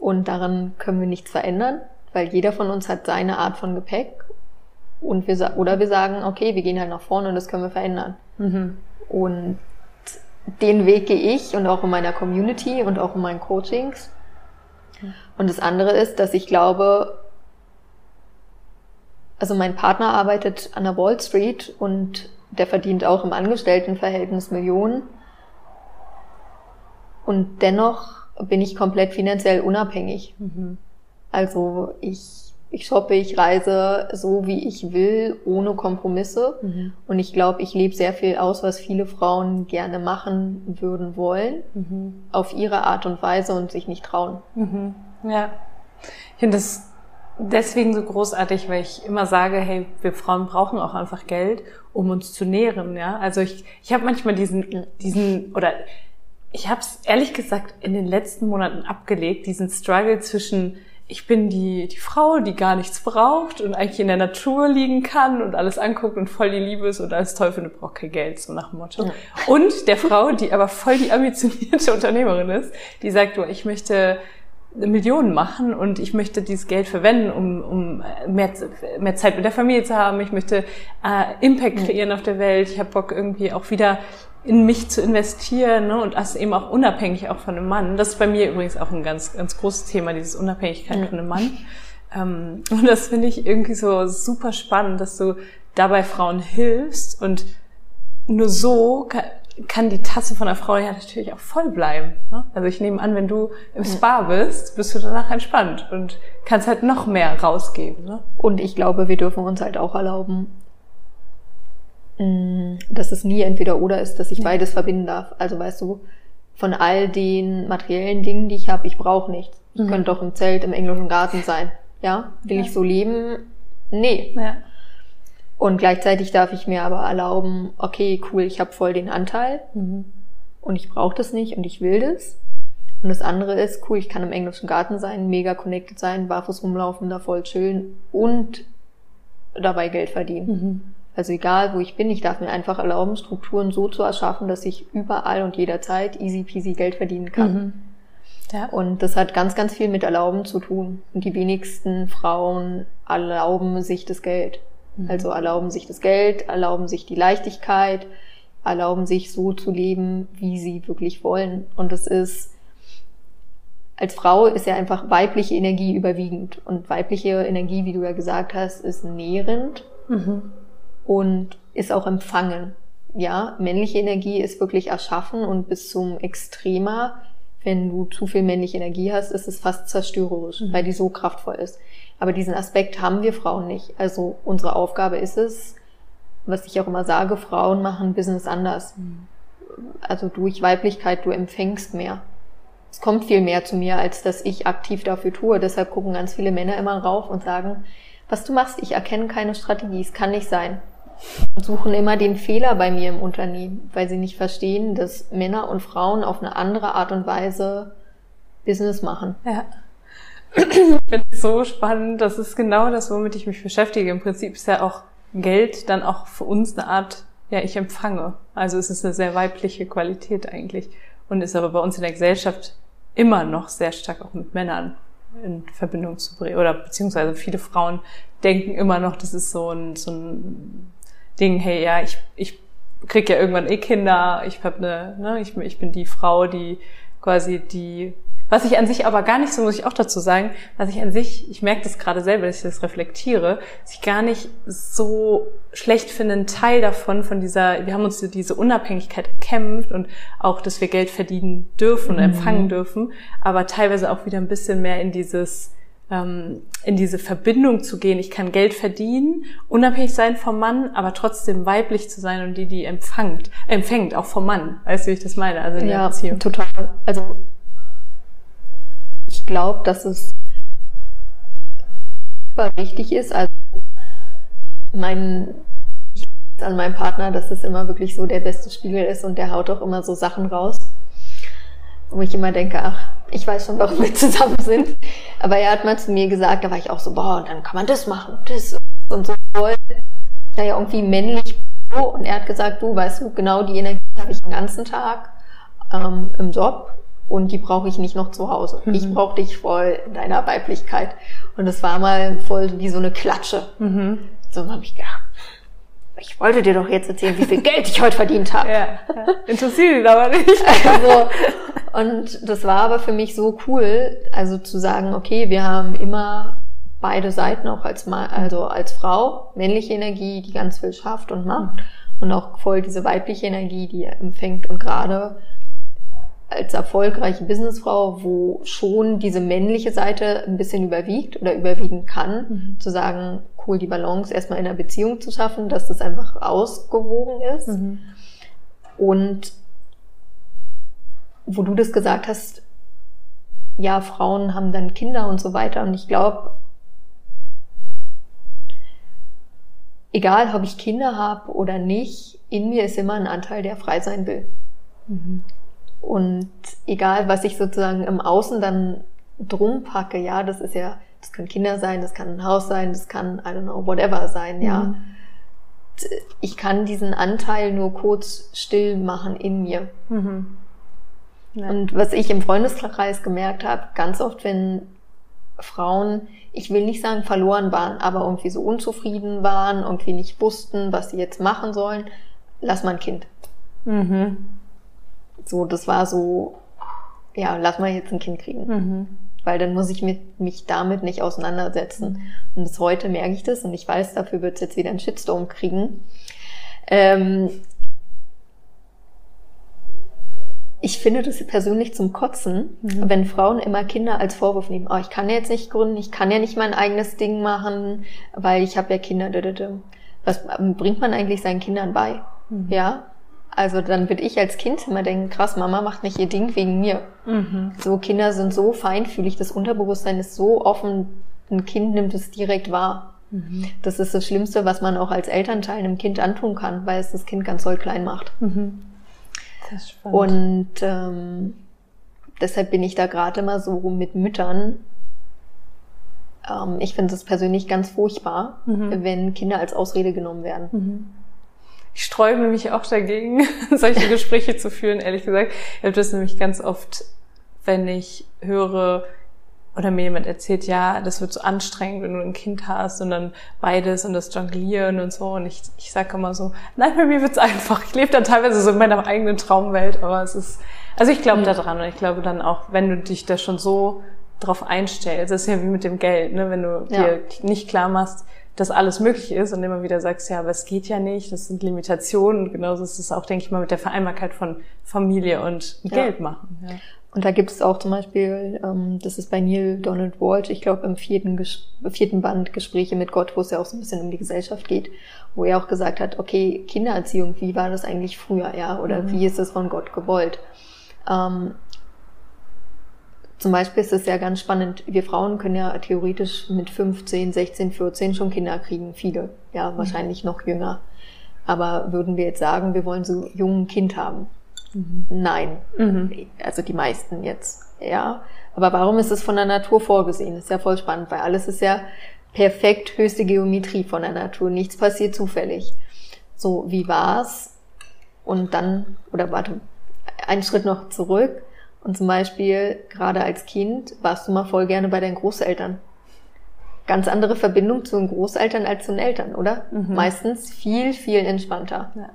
Und daran können wir nichts verändern, weil jeder von uns hat seine Art von Gepäck und wir, oder wir sagen, okay, wir gehen halt nach vorne und das können wir verändern. Mhm. Und den Weg gehe ich und auch in meiner Community und auch in meinen Coachings. Und das andere ist, dass ich glaube, also mein Partner arbeitet an der Wall Street und der verdient auch im Angestelltenverhältnis Millionen. Und dennoch bin ich komplett finanziell unabhängig. Mhm. Also ich ich shoppe, ich reise so, wie ich will, ohne Kompromisse. Mhm. Und ich glaube, ich lebe sehr viel aus, was viele Frauen gerne machen würden wollen, mhm. auf ihre Art und Weise und sich nicht trauen. Mhm. Ja, ich finde das deswegen so großartig, weil ich immer sage, hey, wir Frauen brauchen auch einfach Geld, um uns zu nähren. Ja, also ich, ich habe manchmal diesen, diesen oder ich habe es ehrlich gesagt in den letzten Monaten abgelegt, diesen Struggle zwischen ich bin die, die Frau, die gar nichts braucht und eigentlich in der Natur liegen kann und alles anguckt und voll die Liebe ist und alles toll findet, braucht kein Geld, so nach dem Motto. Ja. Und der Frau, die aber voll die ambitionierte Unternehmerin ist, die sagt, du, ich möchte Millionen machen und ich möchte dieses Geld verwenden, um, um mehr, mehr Zeit mit der Familie zu haben. Ich möchte äh, Impact kreieren auf der Welt. Ich habe Bock irgendwie auch wieder in mich zu investieren ne? und das eben auch unabhängig auch von einem Mann. Das ist bei mir übrigens auch ein ganz, ganz großes Thema, dieses Unabhängigkeit mhm. von einem Mann. Ähm, und das finde ich irgendwie so super spannend, dass du dabei Frauen hilfst und nur so kann, kann die Tasse von der Frau ja natürlich auch voll bleiben. Ne? Also ich nehme an, wenn du im Spa bist, bist du danach entspannt und kannst halt noch mehr rausgeben. Ne? Und ich glaube, wir dürfen uns halt auch erlauben, Mm, dass es nie entweder oder ist, dass ich ja. beides verbinden darf. Also weißt du, von all den materiellen Dingen, die ich habe, ich brauche nichts. Ich mhm. könnte doch im Zelt im englischen Garten sein. Ja, will ja. ich so leben? Nee. Ja. Und gleichzeitig darf ich mir aber erlauben, okay, cool, ich habe voll den Anteil mhm. und ich brauche das nicht und ich will das. Und das andere ist, cool, ich kann im englischen Garten sein, mega connected sein, barfuß rumlaufen, da voll chillen und dabei Geld verdienen. Mhm. Also egal, wo ich bin, ich darf mir einfach erlauben, Strukturen so zu erschaffen, dass ich überall und jederzeit easy peasy Geld verdienen kann. Mhm. Ja. Und das hat ganz, ganz viel mit Erlauben zu tun. Und die wenigsten Frauen erlauben sich das Geld. Mhm. Also erlauben sich das Geld, erlauben sich die Leichtigkeit, erlauben sich so zu leben, wie sie wirklich wollen. Und das ist, als Frau ist ja einfach weibliche Energie überwiegend. Und weibliche Energie, wie du ja gesagt hast, ist nährend. Mhm und ist auch empfangen. Ja, männliche Energie ist wirklich erschaffen und bis zum Extremer, wenn du zu viel männliche Energie hast, ist es fast zerstörerisch, mhm. weil die so kraftvoll ist. Aber diesen Aspekt haben wir Frauen nicht. Also unsere Aufgabe ist es, was ich auch immer sage, Frauen machen Business anders. Mhm. Also durch Weiblichkeit, du empfängst mehr. Es kommt viel mehr zu mir, als dass ich aktiv dafür tue. Deshalb gucken ganz viele Männer immer rauf und sagen, was du machst, ich erkenne keine Strategie, es kann nicht sein suchen immer den Fehler bei mir im Unternehmen, weil sie nicht verstehen, dass Männer und Frauen auf eine andere Art und Weise Business machen. Ja. Ich finde es so spannend. Das ist genau das, womit ich mich beschäftige. Im Prinzip ist ja auch Geld dann auch für uns eine Art, ja, ich empfange. Also es ist eine sehr weibliche Qualität eigentlich und ist aber bei uns in der Gesellschaft immer noch sehr stark auch mit Männern in Verbindung zu bringen. Oder beziehungsweise viele Frauen denken immer noch, das ist so ein, so ein Ding, hey, ja, ich, ich krieg ja irgendwann eh Kinder, ich hab eine, ne, ich, ich bin die Frau, die quasi die Was ich an sich aber gar nicht so, muss ich auch dazu sagen, was ich an sich, ich merke das gerade selber, dass ich das reflektiere, dass ich gar nicht so schlecht finde, ein Teil davon, von dieser, wir haben uns diese Unabhängigkeit erkämpft und auch, dass wir Geld verdienen dürfen und mhm. empfangen dürfen, aber teilweise auch wieder ein bisschen mehr in dieses, ähm, in diese Verbindung zu gehen. Ich kann Geld verdienen, unabhängig sein vom Mann, aber trotzdem weiblich zu sein und die, die empfängt, empfängt, auch vom Mann. Weißt du, wie ich das meine? Also in ja, der Beziehung. total. Also ich glaube, dass es super wichtig ist. Also mein an meinem Partner, dass es immer wirklich so der beste Spiegel ist und der haut auch immer so Sachen raus, wo ich immer denke, ach, ich weiß schon, warum wir zusammen sind. Aber er hat mal zu mir gesagt, da war ich auch so, boah, und dann kann man das machen, das und so voll. Naja, irgendwie männlich. Und er hat gesagt, du, weißt du, genau die Energie habe ich den ganzen Tag ähm, im Job und die brauche ich nicht noch zu Hause. Mhm. Ich brauche dich voll in deiner Weiblichkeit. Und es war mal voll wie so eine Klatsche. Mhm. So habe ich gedacht, ich wollte dir doch jetzt erzählen, wie viel Geld ich heute verdient habe. Ja, ja. Interessiert ihn aber nicht. Also, und das war aber für mich so cool, also zu sagen, okay, wir haben immer beide Seiten, auch als, Mann, also als Frau, männliche Energie, die ganz viel schafft und macht, mhm. und auch voll diese weibliche Energie, die empfängt und gerade als erfolgreiche Businessfrau, wo schon diese männliche Seite ein bisschen überwiegt oder überwiegen kann, mhm. zu sagen, cool, die Balance erstmal in einer Beziehung zu schaffen, dass das einfach ausgewogen ist. Mhm. Und wo du das gesagt hast, ja, Frauen haben dann Kinder und so weiter. Und ich glaube, egal ob ich Kinder habe oder nicht, in mir ist immer ein Anteil, der frei sein will. Mhm. Und egal, was ich sozusagen im Außen dann drum packe, ja, das ist ja, das können Kinder sein, das kann ein Haus sein, das kann, I don't know, whatever sein, ja. Mhm. Ich kann diesen Anteil nur kurz still machen in mir. Mhm. Ja. Und was ich im Freundeskreis gemerkt habe, ganz oft, wenn Frauen, ich will nicht sagen verloren waren, aber irgendwie so unzufrieden waren, irgendwie nicht wussten, was sie jetzt machen sollen, lass mal ein Kind. Mhm. So, das war so, ja, lass mal jetzt ein Kind kriegen. Mhm. Weil dann muss ich mit, mich damit nicht auseinandersetzen. Und bis heute merke ich das und ich weiß, dafür wird es jetzt wieder einen Shitstorm kriegen. Ähm, ich finde das persönlich zum Kotzen, mhm. wenn Frauen immer Kinder als Vorwurf nehmen. Oh, ich kann jetzt nicht gründen, ich kann ja nicht mein eigenes Ding machen, weil ich habe ja Kinder. Was bringt man eigentlich seinen Kindern bei? Mhm. Ja, also dann würde ich als Kind immer denken, krass, Mama macht nicht ihr Ding wegen mir. Mhm. So Kinder sind so feinfühlig, das Unterbewusstsein ist so offen, ein Kind nimmt es direkt wahr. Mhm. Das ist das Schlimmste, was man auch als Elternteil einem Kind antun kann, weil es das Kind ganz doll klein macht. Mhm. Das spannend. Und ähm, deshalb bin ich da gerade immer so mit Müttern. Ähm, ich finde es persönlich ganz furchtbar, mhm. wenn Kinder als Ausrede genommen werden. Mhm ich sträube mich auch dagegen, solche Gespräche zu führen, ehrlich gesagt. Ich habe das nämlich ganz oft, wenn ich höre oder mir jemand erzählt, ja, das wird so anstrengend, wenn du ein Kind hast und dann beides und das Jonglieren und so. Und ich, ich sage immer so, nein, bei mir wird's einfach. Ich lebe dann teilweise so in meiner eigenen Traumwelt, aber es ist, also ich glaube mhm. da dran und ich glaube dann auch, wenn du dich da schon so drauf einstellst, das ist ja wie mit dem Geld, ne? wenn du ja. dir nicht klar machst, dass alles möglich ist und immer wieder sagst, ja, aber es geht ja nicht, das sind Limitationen und genauso ist es auch, denke ich mal, mit der Vereinbarkeit von Familie und ja. Geld machen. Ja. Und da gibt es auch zum Beispiel, ähm, das ist bei Neil Donald Walsh, ich glaube im vierten, vierten Band Gespräche mit Gott, wo es ja auch so ein bisschen um die Gesellschaft geht, wo er auch gesagt hat, okay, Kindererziehung, wie war das eigentlich früher, ja, oder mhm. wie ist es von Gott gewollt? Ähm, zum Beispiel ist es ja ganz spannend, wir Frauen können ja theoretisch mit 15, 16, 14 schon Kinder kriegen, viele, ja, mhm. wahrscheinlich noch jünger. Aber würden wir jetzt sagen, wir wollen so jungen Kind haben? Mhm. Nein. Mhm. Also die meisten jetzt, ja. Aber warum ist es von der Natur vorgesehen? Das ist ja voll spannend, weil alles ist ja perfekt höchste Geometrie von der Natur. Nichts passiert zufällig. So, wie war's? Und dann, oder warte, einen Schritt noch zurück und zum Beispiel, gerade als Kind, warst du mal voll gerne bei deinen Großeltern. Ganz andere Verbindung zu den Großeltern als zu den Eltern, oder? Mhm. Meistens viel, viel entspannter. Ja.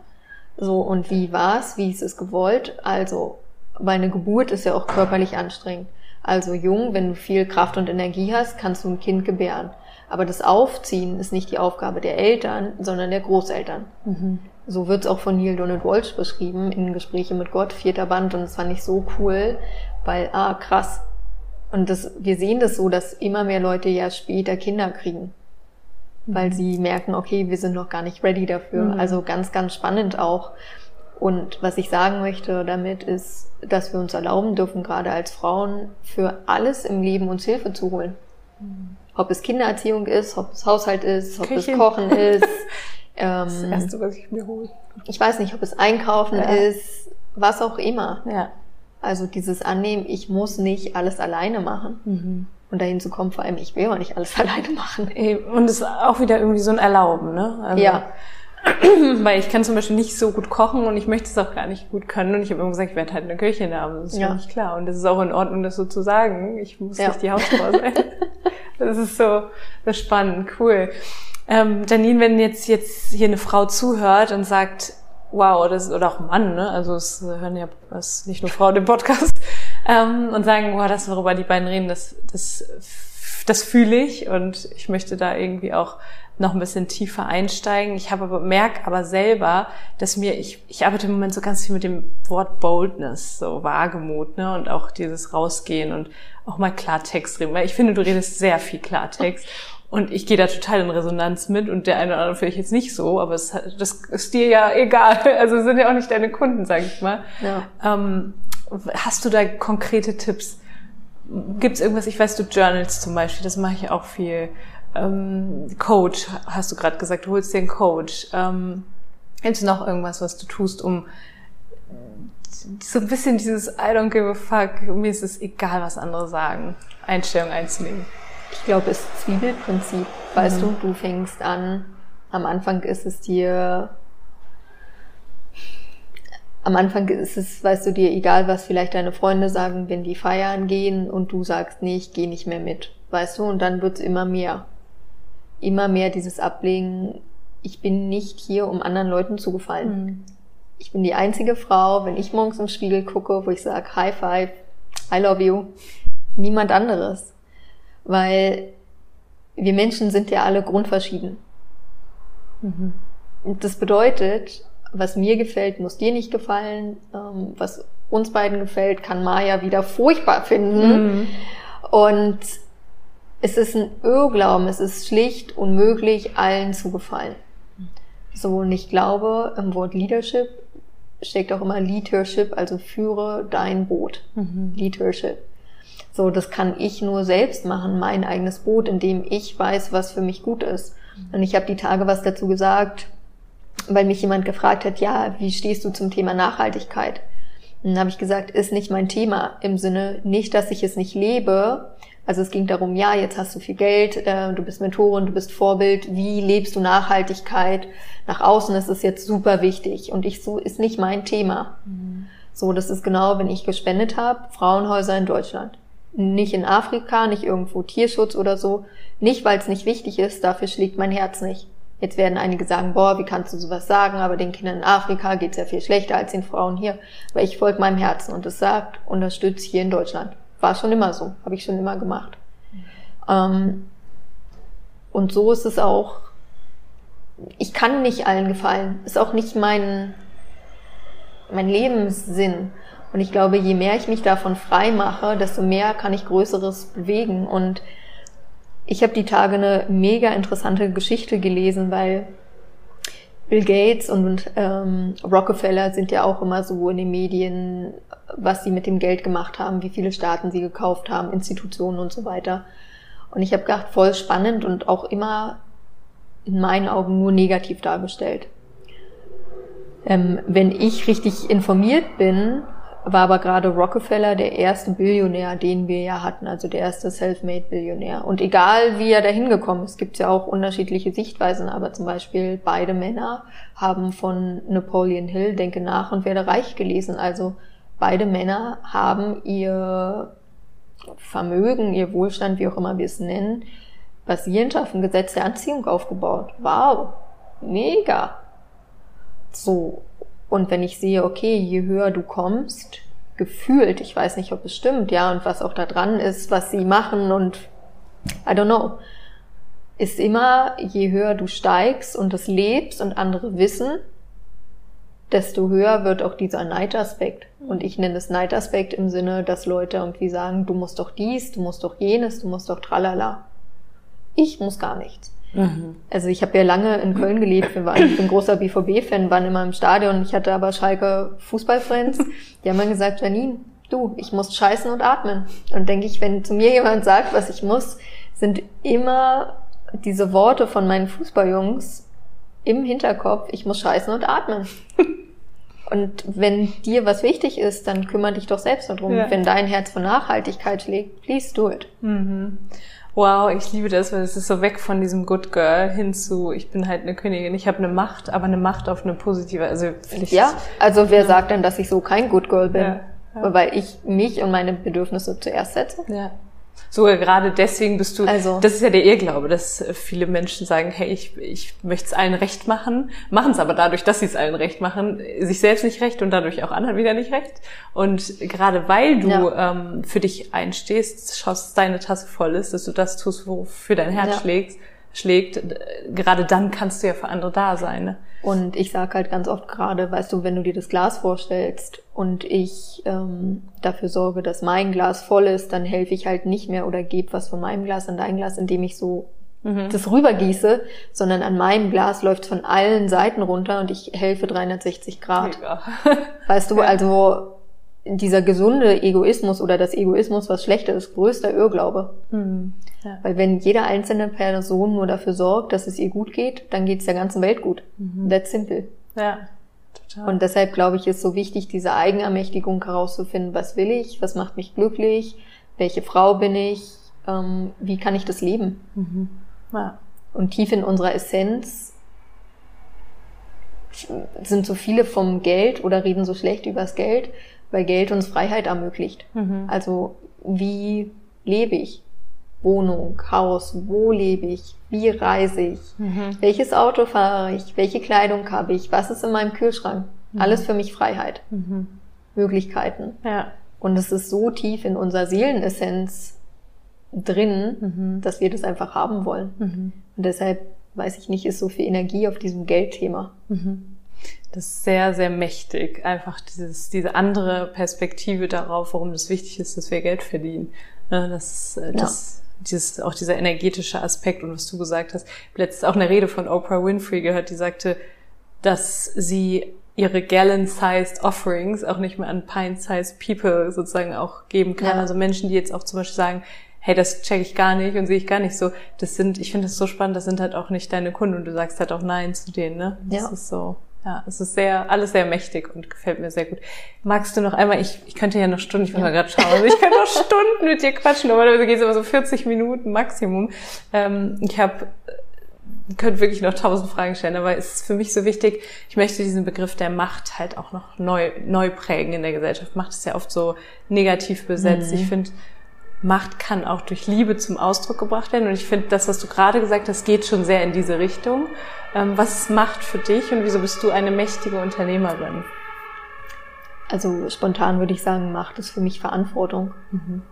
So, und wie war's? Wie ist es gewollt? Also, weil eine Geburt ist ja auch körperlich anstrengend. Also jung, wenn du viel Kraft und Energie hast, kannst du ein Kind gebären. Aber das Aufziehen ist nicht die Aufgabe der Eltern, sondern der Großeltern. Mhm. So wird es auch von Neil Donald Walsh beschrieben in Gespräche mit Gott, vierter Band. Und das fand ich so cool, weil, ah, krass. Und das, wir sehen das so, dass immer mehr Leute ja später Kinder kriegen. Weil mhm. sie merken, okay, wir sind noch gar nicht ready dafür. Mhm. Also ganz, ganz spannend auch. Und was ich sagen möchte damit ist, dass wir uns erlauben dürfen, gerade als Frauen, für alles im Leben uns Hilfe zu holen. Mhm. Ob es Kindererziehung ist, ob es Haushalt ist, ob Küchen. es Kochen ist. ähm, das Erste, was ich mir hole. Ich weiß nicht, ob es Einkaufen ja. ist, was auch immer. Ja. Also dieses Annehmen, ich muss nicht alles alleine machen. Mhm. Und dahin zu kommen, vor allem, ich will auch nicht alles alleine machen. Und es ist auch wieder irgendwie so ein Erlauben, ne? Also, ja. Weil ich kann zum Beispiel nicht so gut kochen und ich möchte es auch gar nicht gut können. Und ich habe immer gesagt, ich werde halt eine Köchin haben. Das ist ja. nicht klar. Und das ist auch in Ordnung, das so zu sagen. Ich muss ja. nicht die Hausfrau sein. das ist so, das ist spannend, cool. Ähm, Janine, wenn jetzt, jetzt hier eine Frau zuhört und sagt, wow, das, oder auch ein Mann, ne? Also es hören ja es nicht nur Frauen im Podcast, ähm, und sagen, wow, das, worüber die beiden reden, das, das, das fühle ich und ich möchte da irgendwie auch noch ein bisschen tiefer einsteigen. Ich habe aber merke aber selber, dass mir ich ich arbeite im Moment so ganz viel mit dem Wort Boldness, so Wagemut, ne und auch dieses rausgehen und auch mal Klartext reden, weil ich finde, du redest sehr viel Klartext und ich gehe da total in Resonanz mit und der eine oder andere vielleicht jetzt nicht so, aber es, das ist dir ja egal. Also sind ja auch nicht deine Kunden, sag ich mal. Ja. Ähm, hast du da konkrete Tipps? Gibt es irgendwas, ich weiß, du Journals zum Beispiel, das mache ich auch viel. Ähm, Coach, hast du gerade gesagt, du holst dir einen Coach. Ähm, Gibt es noch irgendwas, was du tust, um so ein bisschen dieses I don't give a fuck, mir ist es egal, was andere sagen, Einstellung einzunehmen? Ich glaube, es ist Zwiebelprinzip. Weißt mhm. du, du fängst an, am Anfang ist es dir, am Anfang ist es, weißt du, dir egal, was vielleicht deine Freunde sagen, wenn die feiern gehen und du sagst, nee, ich gehe nicht mehr mit. Weißt du, und dann wird's immer mehr. Immer mehr dieses Ablegen, ich bin nicht hier, um anderen Leuten zu gefallen. Mhm. Ich bin die einzige Frau, wenn ich morgens im Spiegel gucke, wo ich sage, High Five, I love you. Niemand anderes weil wir Menschen sind ja alle grundverschieden. Mhm. Und das bedeutet, was mir gefällt, muss dir nicht gefallen. Ähm, was uns beiden gefällt, kann Maya wieder furchtbar finden. Mhm. Und es ist ein Irrglauben, es ist schlicht unmöglich, allen zu gefallen. So, und ich glaube, im Wort Leadership steckt auch immer Leadership, also führe dein Boot. Mhm. Leadership. So, das kann ich nur selbst machen, mein eigenes Boot, in dem ich weiß, was für mich gut ist. Und ich habe die Tage was dazu gesagt, weil mich jemand gefragt hat, ja, wie stehst du zum Thema Nachhaltigkeit? Und dann habe ich gesagt, ist nicht mein Thema im Sinne nicht, dass ich es nicht lebe. Also es ging darum, ja, jetzt hast du viel Geld, äh, du bist Mentorin, du bist Vorbild, wie lebst du Nachhaltigkeit? Nach außen ist es jetzt super wichtig und ich so ist nicht mein Thema. Mhm. So, das ist genau, wenn ich gespendet habe, Frauenhäuser in Deutschland nicht in Afrika, nicht irgendwo Tierschutz oder so. Nicht, weil es nicht wichtig ist, dafür schlägt mein Herz nicht. Jetzt werden einige sagen, boah, wie kannst du sowas sagen, aber den Kindern in Afrika geht's ja viel schlechter als den Frauen hier. Weil ich folge meinem Herzen und es sagt, unterstützt hier in Deutschland. War schon immer so, habe ich schon immer gemacht. Ähm, und so ist es auch, ich kann nicht allen gefallen. Ist auch nicht mein, mein Lebenssinn. Und ich glaube, je mehr ich mich davon frei mache, desto mehr kann ich Größeres bewegen. Und ich habe die Tage eine mega interessante Geschichte gelesen, weil Bill Gates und ähm, Rockefeller sind ja auch immer so in den Medien, was sie mit dem Geld gemacht haben, wie viele Staaten sie gekauft haben, Institutionen und so weiter. Und ich habe gedacht, voll spannend und auch immer in meinen Augen nur negativ dargestellt. Ähm, wenn ich richtig informiert bin, war aber gerade Rockefeller der erste Billionär, den wir ja hatten, also der erste Self-Made-Billionär. Und egal wie er dahin gekommen ist, gibt es ja auch unterschiedliche Sichtweisen, aber zum Beispiel beide Männer haben von Napoleon Hill Denke nach und werde reich gelesen. Also beide Männer haben ihr Vermögen, ihr Wohlstand, wie auch immer wir es nennen, basierend auf dem Gesetz der Anziehung aufgebaut. Wow, mega. So, und wenn ich sehe, okay, je höher du kommst, gefühlt, ich weiß nicht, ob es stimmt, ja, und was auch da dran ist, was sie machen und I don't know, ist immer, je höher du steigst und das lebst und andere wissen, desto höher wird auch dieser Neidaspekt. Und ich nenne es Neidaspekt im Sinne, dass Leute irgendwie sagen, du musst doch dies, du musst doch jenes, du musst doch tralala. Ich muss gar nichts. Mhm. Also ich habe ja lange in Köln gelebt, wir waren, ich bin großer BVB-Fan, waren immer im Stadion. Ich hatte aber Schalke Fußballfans, die haben mir gesagt, Janine, du, ich muss scheißen und atmen. Und denke ich, wenn zu mir jemand sagt, was ich muss, sind immer diese Worte von meinen Fußballjungs im Hinterkopf, ich muss scheißen und atmen. und wenn dir was wichtig ist, dann kümmere dich doch selbst darum. Ja. Wenn dein Herz von Nachhaltigkeit schlägt, please do it. Mhm. Wow, ich liebe das, weil es ist so weg von diesem Good Girl hin zu, ich bin halt eine Königin, ich habe eine Macht, aber eine Macht auf eine positive, also Pflicht. Ja, also wer ja. sagt denn, dass ich so kein Good Girl bin? Ja, ja. Weil ich mich und meine Bedürfnisse zuerst setze? Ja. Sogar gerade deswegen bist du, also, das ist ja der Irrglaube, dass viele Menschen sagen, hey, ich, ich möchte es allen recht machen, machen es aber dadurch, dass sie es allen recht machen, sich selbst nicht recht und dadurch auch anderen wieder nicht recht. Und gerade weil du ja. ähm, für dich einstehst, schaust, dass deine Tasse voll ist, dass du das tust, wofür dein Herz ja. schlägt, schlägt, gerade dann kannst du ja für andere da sein. Ne? Und ich sage halt ganz oft gerade, weißt du, wenn du dir das Glas vorstellst und ich ähm, dafür sorge, dass mein Glas voll ist, dann helfe ich halt nicht mehr oder gebe was von meinem Glas an dein Glas, indem ich so mhm. das rübergieße, sondern an meinem Glas läuft von allen Seiten runter und ich helfe 360 Grad. Mega. Weißt du, ja. also dieser gesunde Egoismus oder das Egoismus, was schlechter ist, größter Irrglaube. Mhm. Ja. Weil wenn jede einzelne Person nur dafür sorgt, dass es ihr gut geht, dann geht es der ganzen Welt gut. Mhm. That's simple. Ja. Total. Und deshalb glaube ich, ist so wichtig, diese Eigenermächtigung herauszufinden, was will ich, was macht mich glücklich, welche Frau bin ich, ähm, wie kann ich das leben. Mhm. Ja. Und tief in unserer Essenz sind so viele vom Geld oder reden so schlecht übers Geld, weil Geld uns Freiheit ermöglicht. Mhm. Also wie lebe ich? Wohnung, Haus, wo lebe ich? Wie reise ich? Mhm. Welches Auto fahre ich? Welche Kleidung habe ich? Was ist in meinem Kühlschrank? Mhm. Alles für mich Freiheit. Mhm. Möglichkeiten. Ja. Und es ist so tief in unserer Seelenessenz drin, mhm. dass wir das einfach haben wollen. Mhm. Und deshalb, weiß ich nicht, ist so viel Energie auf diesem Geldthema. Mhm. Das ist sehr, sehr mächtig. Einfach dieses, diese andere Perspektive darauf, warum es wichtig ist, dass wir Geld verdienen. Ne, das, äh, das, ja. dieses, auch dieser energetische Aspekt und was du gesagt hast. Ich habe letztens auch eine Rede von Oprah Winfrey gehört, die sagte, dass sie ihre Gallon-sized Offerings auch nicht mehr an Pint-sized People sozusagen auch geben kann. Ja. Also Menschen, die jetzt auch zum Beispiel sagen, hey, das check ich gar nicht und sehe ich gar nicht so. Das sind, ich finde das so spannend, das sind halt auch nicht deine Kunden und du sagst halt auch Nein zu denen, ne? Das ja. ist so. Ja, es ist sehr, alles sehr mächtig und gefällt mir sehr gut. Magst du noch einmal, ich, ich könnte ja noch Stunden, ich muss ja. mal gerade schauen, also ich könnte noch Stunden mit dir quatschen, normalerweise geht es immer so 40 Minuten Maximum. Ähm, ich habe könnte wirklich noch tausend Fragen stellen, aber es ist für mich so wichtig, ich möchte diesen Begriff der Macht halt auch noch neu, neu prägen in der Gesellschaft. Macht ist ja oft so negativ besetzt. Mhm. Ich finde, Macht kann auch durch Liebe zum Ausdruck gebracht werden. Und ich finde, das, was du gerade gesagt hast, geht schon sehr in diese Richtung. Ähm, was ist Macht für dich und wieso bist du eine mächtige Unternehmerin? Also spontan würde ich sagen, Macht ist für mich Verantwortung. Mhm.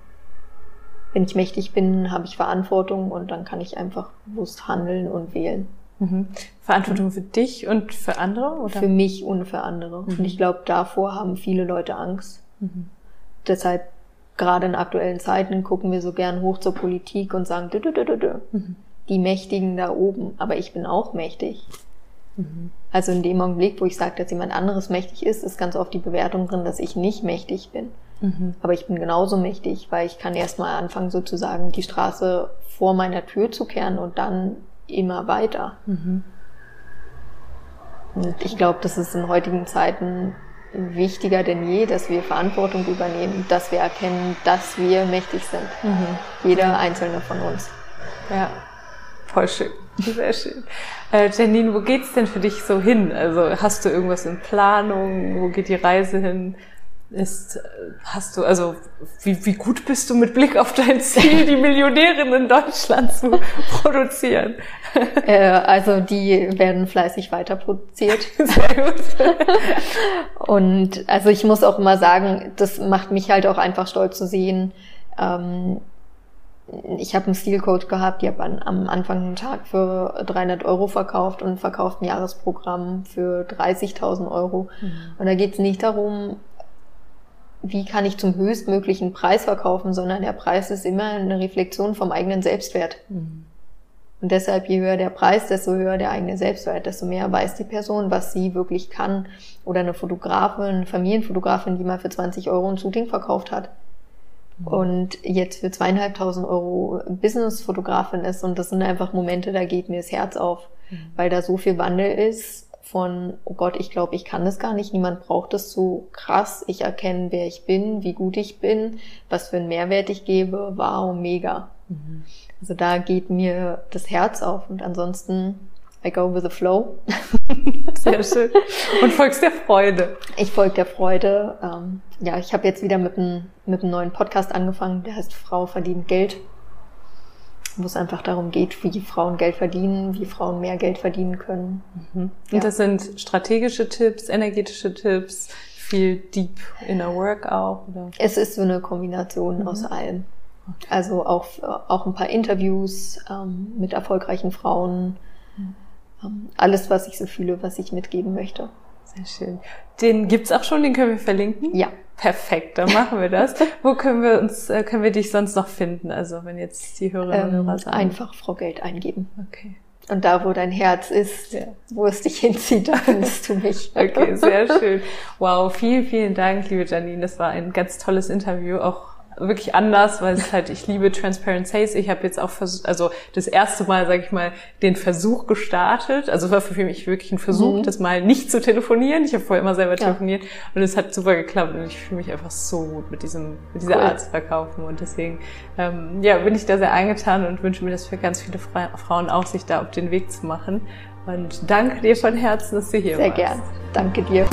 Wenn ich mächtig bin, habe ich Verantwortung und dann kann ich einfach bewusst handeln und wählen. Mhm. Verantwortung für dich und für andere? Oder? Für mich und für andere. Mhm. Und ich glaube, davor haben viele Leute Angst. Mhm. Deshalb, gerade in aktuellen Zeiten, gucken wir so gern hoch zur Politik und sagen, dü, dü, dü, dü. Mhm die Mächtigen da oben, aber ich bin auch mächtig. Mhm. Also in dem Augenblick, wo ich sage, dass jemand anderes mächtig ist, ist ganz oft die Bewertung drin, dass ich nicht mächtig bin. Mhm. Aber ich bin genauso mächtig, weil ich kann erstmal anfangen, sozusagen die Straße vor meiner Tür zu kehren und dann immer weiter. Mhm. Und ich glaube, das ist in heutigen Zeiten wichtiger denn je, dass wir Verantwortung übernehmen, dass wir erkennen, dass wir mächtig sind. Mhm. Jeder einzelne von uns. Ja. Voll schön. Sehr schön. Äh, Janine, wo geht's denn für dich so hin? Also hast du irgendwas in Planung? Wo geht die Reise hin? ist, hast du, also wie, wie gut bist du mit Blick auf dein Ziel, die Millionärin in Deutschland zu produzieren? Äh, also die werden fleißig weiter produziert. Sehr gut. Und also ich muss auch immer sagen, das macht mich halt auch einfach stolz zu sehen. Ähm, ich habe einen Stilcoach gehabt, die habe am Anfang einen Tag für 300 Euro verkauft und verkauft ein Jahresprogramm für 30.000 Euro. Mhm. Und da geht es nicht darum, wie kann ich zum höchstmöglichen Preis verkaufen, sondern der Preis ist immer eine Reflexion vom eigenen Selbstwert. Mhm. Und deshalb, je höher der Preis, desto höher der eigene Selbstwert, desto mehr weiß die Person, was sie wirklich kann. Oder eine Fotografin, eine Familienfotografin, die mal für 20 Euro ein Shooting verkauft hat. Mhm. Und jetzt für zweieinhalbtausend Euro Business-Fotografin ist. Und das sind einfach Momente, da geht mir das Herz auf, mhm. weil da so viel Wandel ist von, oh Gott, ich glaube, ich kann das gar nicht, niemand braucht das so krass, ich erkenne, wer ich bin, wie gut ich bin, was für einen Mehrwert ich gebe, wow, mega. Mhm. Also da geht mir das Herz auf und ansonsten I go with the flow. Sehr schön. Und folgst der Freude. Ich folge der Freude. Ähm, ja, ich habe jetzt wieder mit einem, mit einem neuen Podcast angefangen, der heißt Frau verdient Geld wo es einfach darum geht, wie Frauen Geld verdienen, wie Frauen mehr Geld verdienen können. Mhm. Ja. Und das sind strategische Tipps, energetische Tipps, viel Deep Inner Work auch? Oder? Es ist so eine Kombination mhm. aus allem. Also auch, auch ein paar Interviews ähm, mit erfolgreichen Frauen. Mhm. Alles, was ich so fühle, was ich mitgeben möchte. Sehr schön. Den gibt's auch schon, den können wir verlinken? Ja. Perfekt, dann machen wir das. Wo können wir uns, äh, können wir dich sonst noch finden? Also wenn jetzt die Hörerinnen ähm, Hörer sagen. Einfach Frau Geld eingeben. Okay. Und da, wo dein Herz ist, ja. wo es dich hinzieht, da findest du mich. okay, sehr schön. Wow, vielen, vielen Dank, liebe Janine. Das war ein ganz tolles Interview, auch wirklich anders, weil es halt, ich liebe Transparent Sales. Ich habe jetzt auch versucht, also das erste Mal, sage ich mal, den Versuch gestartet. Also es war für mich wirklich ein Versuch, mhm. das mal nicht zu telefonieren. Ich habe vorher immer selber ja. telefoniert und es hat super geklappt und ich fühle mich einfach so gut mit diesem, mit dieser cool. Art zu verkaufen. Und deswegen, ähm, ja, bin ich da sehr eingetan und wünsche mir das für ganz viele Frauen auch, sich da auf den Weg zu machen. Und danke dir von Herzen, dass du hier sehr warst. Sehr gern. Danke dir.